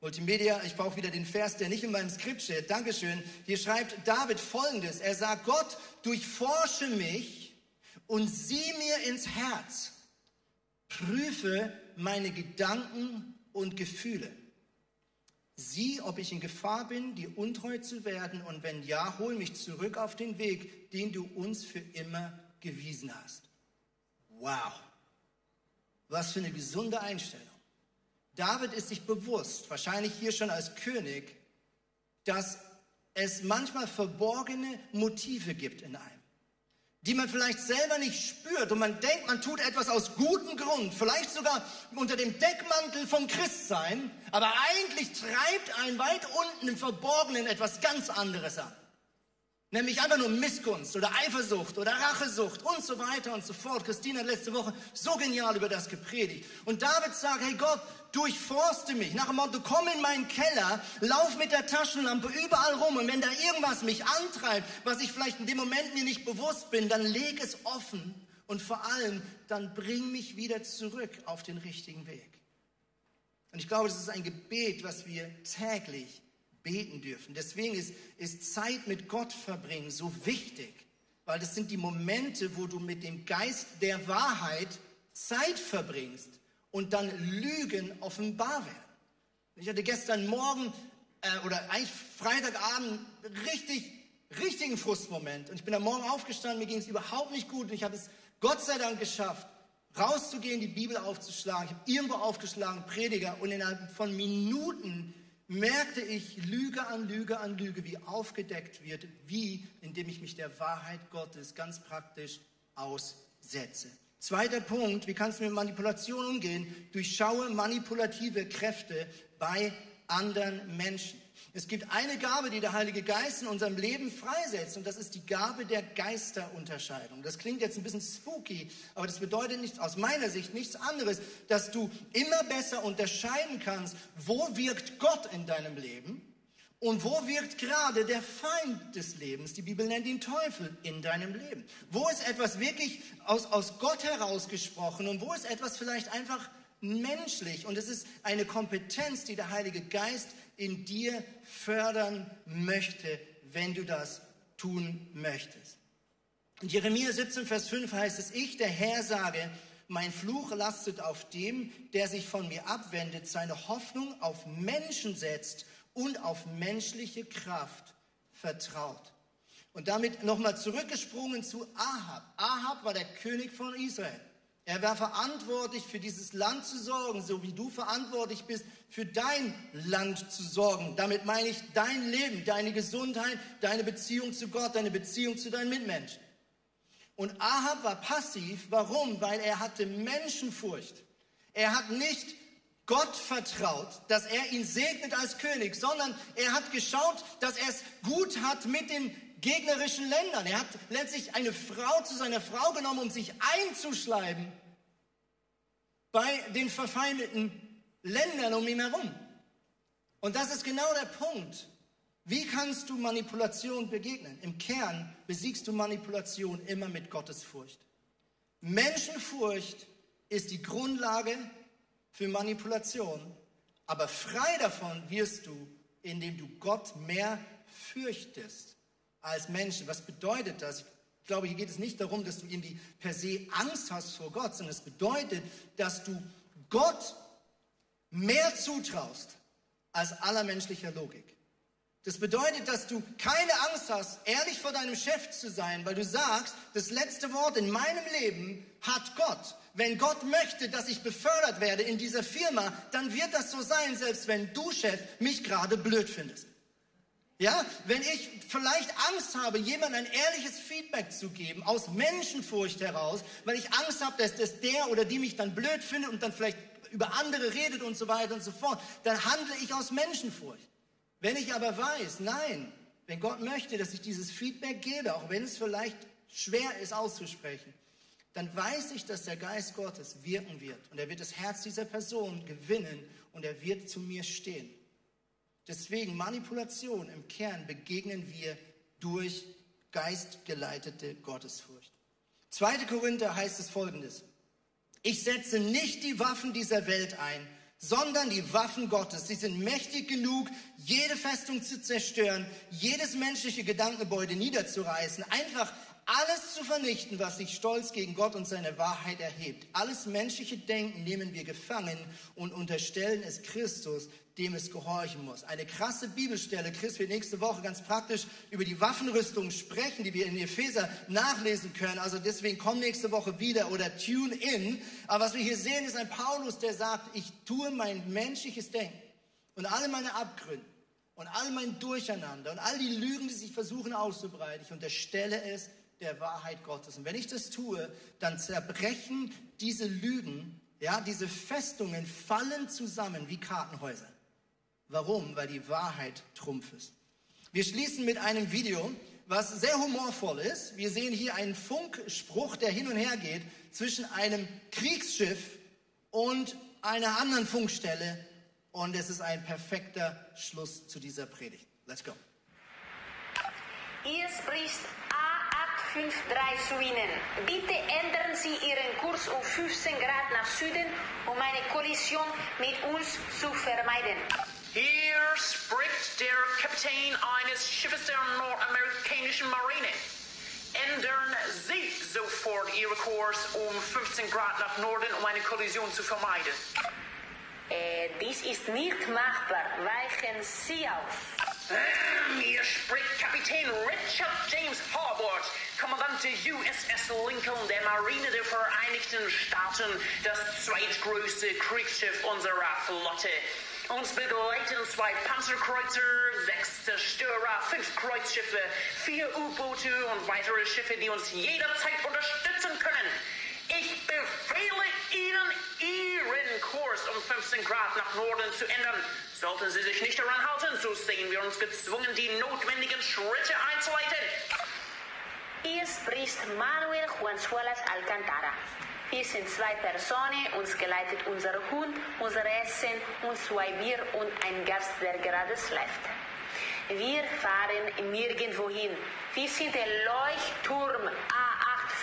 Multimedia, ich brauche wieder den Vers, der nicht in meinem Skript steht. Dankeschön. Hier schreibt David folgendes. Er sagt, Gott, durchforsche mich und sieh mir ins Herz. Prüfe meine Gedanken und Gefühle. Sieh, ob ich in Gefahr bin, dir untreu zu werden und wenn ja, hol mich zurück auf den Weg, den du uns für immer gewiesen hast. Wow, was für eine gesunde Einstellung. David ist sich bewusst, wahrscheinlich hier schon als König, dass es manchmal verborgene Motive gibt in einem, die man vielleicht selber nicht spürt und man denkt, man tut etwas aus gutem Grund, vielleicht sogar unter dem Deckmantel vom Christsein, aber eigentlich treibt einen weit unten im Verborgenen etwas ganz anderes an. Nämlich einfach nur Missgunst oder Eifersucht oder Rachesucht und so weiter und so fort. Christine hat letzte Woche so genial über das gepredigt. Und David sagt, hey Gott, durchforste mich. Nach dem Motto, komm in meinen Keller, lauf mit der Taschenlampe überall rum und wenn da irgendwas mich antreibt, was ich vielleicht in dem Moment mir nicht bewusst bin, dann leg es offen und vor allem, dann bring mich wieder zurück auf den richtigen Weg. Und ich glaube, das ist ein Gebet, was wir täglich beten dürfen. Deswegen ist, ist Zeit mit Gott verbringen so wichtig, weil das sind die Momente, wo du mit dem Geist der Wahrheit Zeit verbringst und dann Lügen offenbar werden. Ich hatte gestern Morgen äh, oder eigentlich Freitagabend richtig, richtigen Frustmoment und ich bin am Morgen aufgestanden, mir ging es überhaupt nicht gut und ich habe es Gott sei Dank geschafft, rauszugehen, die Bibel aufzuschlagen. Ich habe irgendwo aufgeschlagen, Prediger und innerhalb von Minuten merkte ich Lüge an Lüge an Lüge, wie aufgedeckt wird, wie indem ich mich der Wahrheit Gottes ganz praktisch aussetze. Zweiter Punkt, wie kannst du mit Manipulation umgehen? Durchschaue manipulative Kräfte bei anderen Menschen. Es gibt eine Gabe, die der Heilige Geist in unserem Leben freisetzt, und das ist die Gabe der Geisterunterscheidung. Das klingt jetzt ein bisschen spooky, aber das bedeutet nicht, aus meiner Sicht nichts anderes, dass du immer besser unterscheiden kannst, wo wirkt Gott in deinem Leben und wo wirkt gerade der Feind des Lebens, die Bibel nennt ihn Teufel, in deinem Leben. Wo ist etwas wirklich aus, aus Gott herausgesprochen und wo ist etwas vielleicht einfach menschlich und es ist eine Kompetenz, die der Heilige Geist in dir fördern möchte, wenn du das tun möchtest. In Jeremia 17, Vers 5 heißt es, ich, der Herr, sage, mein Fluch lastet auf dem, der sich von mir abwendet, seine Hoffnung auf Menschen setzt und auf menschliche Kraft vertraut. Und damit nochmal zurückgesprungen zu Ahab. Ahab war der König von Israel. Er war verantwortlich für dieses Land zu sorgen, so wie du verantwortlich bist für dein Land zu sorgen. Damit meine ich dein Leben, deine Gesundheit, deine Beziehung zu Gott, deine Beziehung zu deinen Mitmenschen. Und Ahab war passiv. Warum? Weil er hatte Menschenfurcht. Er hat nicht Gott vertraut, dass er ihn segnet als König, sondern er hat geschaut, dass er es gut hat mit den gegnerischen Ländern. Er hat letztlich eine Frau zu seiner Frau genommen, um sich einzuschleiben bei den verfeindeten Ländern um ihn herum. Und das ist genau der Punkt. Wie kannst du Manipulation begegnen? Im Kern besiegst du Manipulation immer mit Gottesfurcht. Menschenfurcht ist die Grundlage für Manipulation, aber frei davon wirst du, indem du Gott mehr fürchtest als Menschen. Was bedeutet das? Ich glaube, hier geht es nicht darum, dass du irgendwie per se Angst hast vor Gott, sondern es bedeutet, dass du Gott mehr zutraust als aller menschlicher Logik. Das bedeutet, dass du keine Angst hast, ehrlich vor deinem Chef zu sein, weil du sagst, das letzte Wort in meinem Leben hat Gott. Wenn Gott möchte, dass ich befördert werde in dieser Firma, dann wird das so sein, selbst wenn du, Chef, mich gerade blöd findest. Ja, wenn ich vielleicht Angst habe, jemandem ein ehrliches Feedback zu geben, aus Menschenfurcht heraus, weil ich Angst habe, dass, dass der oder die mich dann blöd findet und dann vielleicht über andere redet und so weiter und so fort, dann handle ich aus Menschenfurcht. Wenn ich aber weiß, nein, wenn Gott möchte, dass ich dieses Feedback gebe, auch wenn es vielleicht schwer ist auszusprechen, dann weiß ich, dass der Geist Gottes wirken wird und er wird das Herz dieser Person gewinnen und er wird zu mir stehen. Deswegen Manipulation im Kern begegnen wir durch geistgeleitete Gottesfurcht. 2. Korinther heißt es folgendes. Ich setze nicht die Waffen dieser Welt ein, sondern die Waffen Gottes. Sie sind mächtig genug, jede Festung zu zerstören, jedes menschliche Gedankengebäude niederzureißen, einfach alles zu vernichten, was sich stolz gegen Gott und seine Wahrheit erhebt. Alles menschliche Denken nehmen wir gefangen und unterstellen es Christus, dem es gehorchen muss. Eine krasse Bibelstelle. Chris wird nächste Woche ganz praktisch über die Waffenrüstung sprechen, die wir in Epheser nachlesen können. Also deswegen komm nächste Woche wieder oder tune in. Aber was wir hier sehen, ist ein Paulus, der sagt, ich tue mein menschliches Denken und alle meine Abgründe und all mein Durcheinander und all die Lügen, die sich versuchen auszubreiten. Ich unterstelle es der Wahrheit Gottes. Und wenn ich das tue, dann zerbrechen diese Lügen, ja, diese Festungen fallen zusammen wie Kartenhäuser. Warum? Weil die Wahrheit Trumpf ist. Wir schließen mit einem Video, was sehr humorvoll ist. Wir sehen hier einen Funkspruch, der hin und her geht zwischen einem Kriegsschiff und einer anderen Funkstelle. Und es ist ein perfekter Schluss zu dieser Predigt. Let's go. Hier spricht A853 zu Ihnen. Bitte ändern Sie Ihren Kurs um 15 Grad nach Süden, um eine Kollision mit uns zu vermeiden. Hier spricht der Kapitän eines Schiffes der nordamerikanischen Marine. Ändern Sie sofort Ihren Kurs um 15 Grad nach Norden, um eine Kollision zu vermeiden. Äh, dies ist nicht machbar. Weichen Sie auf. Ähm, Hier spricht Kapitän Richard James Harbord, Kommandant der USS Lincoln der Marine der Vereinigten Staaten, das zweitgrößte Kriegsschiff unserer Flotte. Uns begleiten zwei Panzerkreuzer, sechs Zerstörer, fünf Kreuzschiffe, vier U-Boote und weitere Schiffe, die uns jederzeit unterstützen können. 15 Grad nach Norden zu ändern. Sollten Sie sich nicht daran halten, so sehen wir uns gezwungen, die notwendigen Schritte einzuleiten. Hier spricht Manuel Juanzuelas Alcantara. Wir sind zwei Personen, uns geleitet unser Hund, unser Essen und zwei Bier und ein Gast, der gerade schläft. Wir fahren nirgendwo hin. Wir sind der Leuchtturm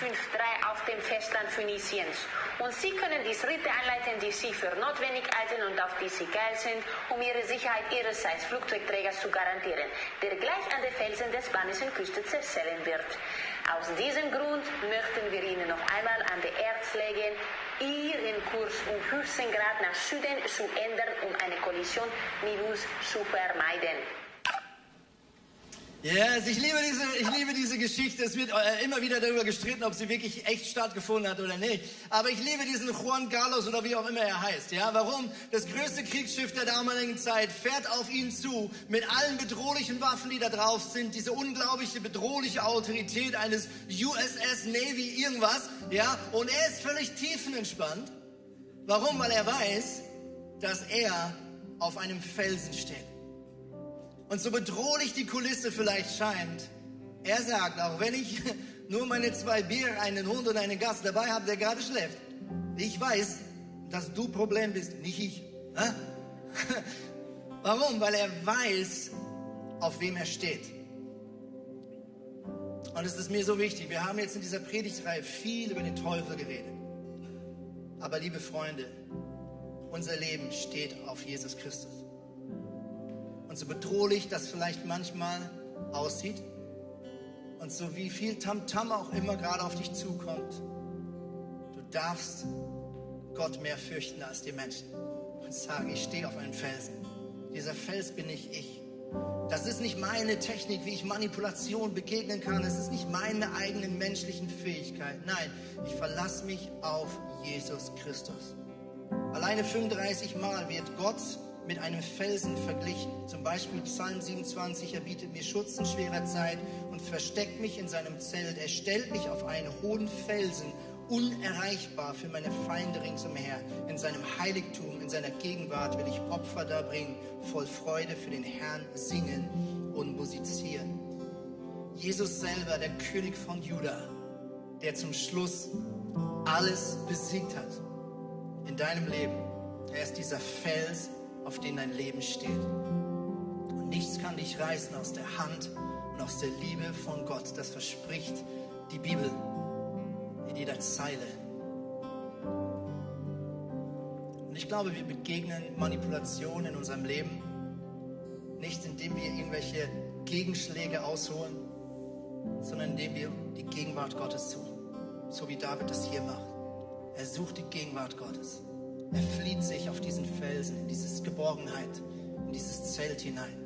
A853 auf dem Festland Phöniciens. Und Sie können die Schritte einleiten, die Sie für notwendig halten und auf die Sie geil sind, um Ihre Sicherheit Ihrerseits Flugzeugträgers zu garantieren, der gleich an den Felsen der spanischen Küste zerschellen wird. Aus diesem Grund möchten wir Ihnen noch einmal an der Herz legen, Ihren Kurs um 15 Grad nach Süden zu ändern, um eine Kollision mit uns zu vermeiden. Yes, ich liebe diese, ich liebe diese Geschichte. Es wird äh, immer wieder darüber gestritten, ob sie wirklich echt stattgefunden hat oder nicht. Aber ich liebe diesen Juan Carlos oder wie auch immer er heißt. Ja, warum? Das größte Kriegsschiff der damaligen Zeit fährt auf ihn zu mit allen bedrohlichen Waffen, die da drauf sind. Diese unglaubliche bedrohliche Autorität eines USS Navy irgendwas. Ja, und er ist völlig tiefenentspannt. Warum? Weil er weiß, dass er auf einem Felsen steht. Und so bedrohlich die Kulisse vielleicht scheint, er sagt, auch wenn ich [laughs] nur meine zwei Bier, einen Hund und einen Gast dabei habe, der gerade schläft, ich weiß, dass du Problem bist, nicht ich. [laughs] Warum? Weil er weiß, auf wem er steht. Und es ist mir so wichtig, wir haben jetzt in dieser Predigtreihe viel über den Teufel geredet. Aber liebe Freunde, unser Leben steht auf Jesus Christus. Und so bedrohlich das vielleicht manchmal aussieht und so wie viel Tamtam -Tam auch immer gerade auf dich zukommt, du darfst Gott mehr fürchten als die Menschen und sagen, ich stehe auf einem Felsen. Dieser Fels bin nicht ich. Das ist nicht meine Technik, wie ich Manipulation begegnen kann. Es ist nicht meine eigenen menschlichen Fähigkeiten. Nein, ich verlasse mich auf Jesus Christus. Alleine 35 Mal wird Gott mit einem Felsen verglichen. Zum Beispiel Psalm 27, er bietet mir Schutz in schwerer Zeit und versteckt mich in seinem Zelt. Er stellt mich auf einen hohen Felsen, unerreichbar für meine Feinde ringsumher. In seinem Heiligtum, in seiner Gegenwart will ich Opfer darbringen, voll Freude für den Herrn singen und musizieren. Jesus selber, der König von Juda, der zum Schluss alles besiegt hat in deinem Leben. Er ist dieser Fels, auf den dein Leben steht. Und nichts kann dich reißen aus der Hand und aus der Liebe von Gott. Das verspricht die Bibel in jeder Zeile. Und ich glaube, wir begegnen Manipulation in unserem Leben nicht indem wir irgendwelche Gegenschläge ausholen, sondern indem wir die Gegenwart Gottes suchen. So wie David das hier macht. Er sucht die Gegenwart Gottes. Er flieht sich auf diesen Felsen, in diese Geborgenheit, in dieses Zelt hinein.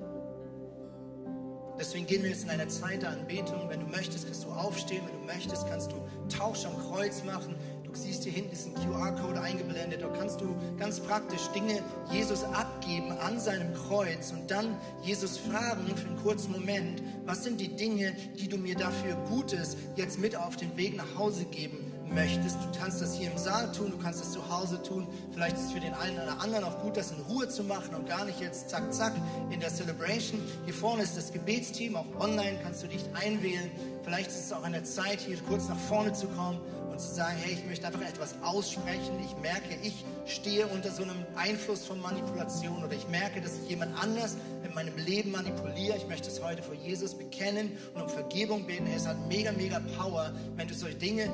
Deswegen gehen wir jetzt in eine Zeit der Anbetung. Wenn du möchtest, kannst du aufstehen. Wenn du möchtest, kannst du Tausch am Kreuz machen. Du siehst hier hinten diesen QR-Code eingeblendet. Da kannst du ganz praktisch Dinge Jesus abgeben an seinem Kreuz und dann Jesus fragen für einen kurzen Moment, was sind die Dinge, die du mir dafür Gutes jetzt mit auf den Weg nach Hause geben möchtest. Du kannst das hier im Saal tun, du kannst das zu Hause tun. Vielleicht ist es für den einen oder anderen auch gut, das in Ruhe zu machen und gar nicht jetzt zack, zack in der Celebration. Hier vorne ist das Gebetsteam, auch online kannst du dich einwählen. Vielleicht ist es auch an der Zeit, hier kurz nach vorne zu kommen und zu sagen, hey, ich möchte einfach etwas aussprechen. Ich merke, ich stehe unter so einem Einfluss von Manipulation oder ich merke, dass ich jemand anders in meinem Leben manipuliere. Ich möchte es heute vor Jesus bekennen und um Vergebung beten. Es hat mega, mega Power, wenn du solche Dinge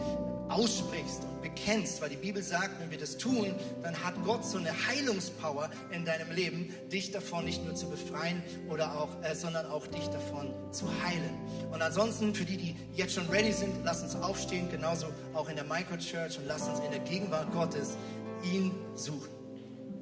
aussprichst und bekennst, weil die Bibel sagt, wenn wir das tun, dann hat Gott so eine Heilungspower in deinem Leben, dich davon nicht nur zu befreien oder auch, äh, sondern auch dich davon zu heilen. Und ansonsten für die, die jetzt schon ready sind, lass uns aufstehen, genauso auch in der Microchurch und lass uns in der Gegenwart Gottes ihn suchen.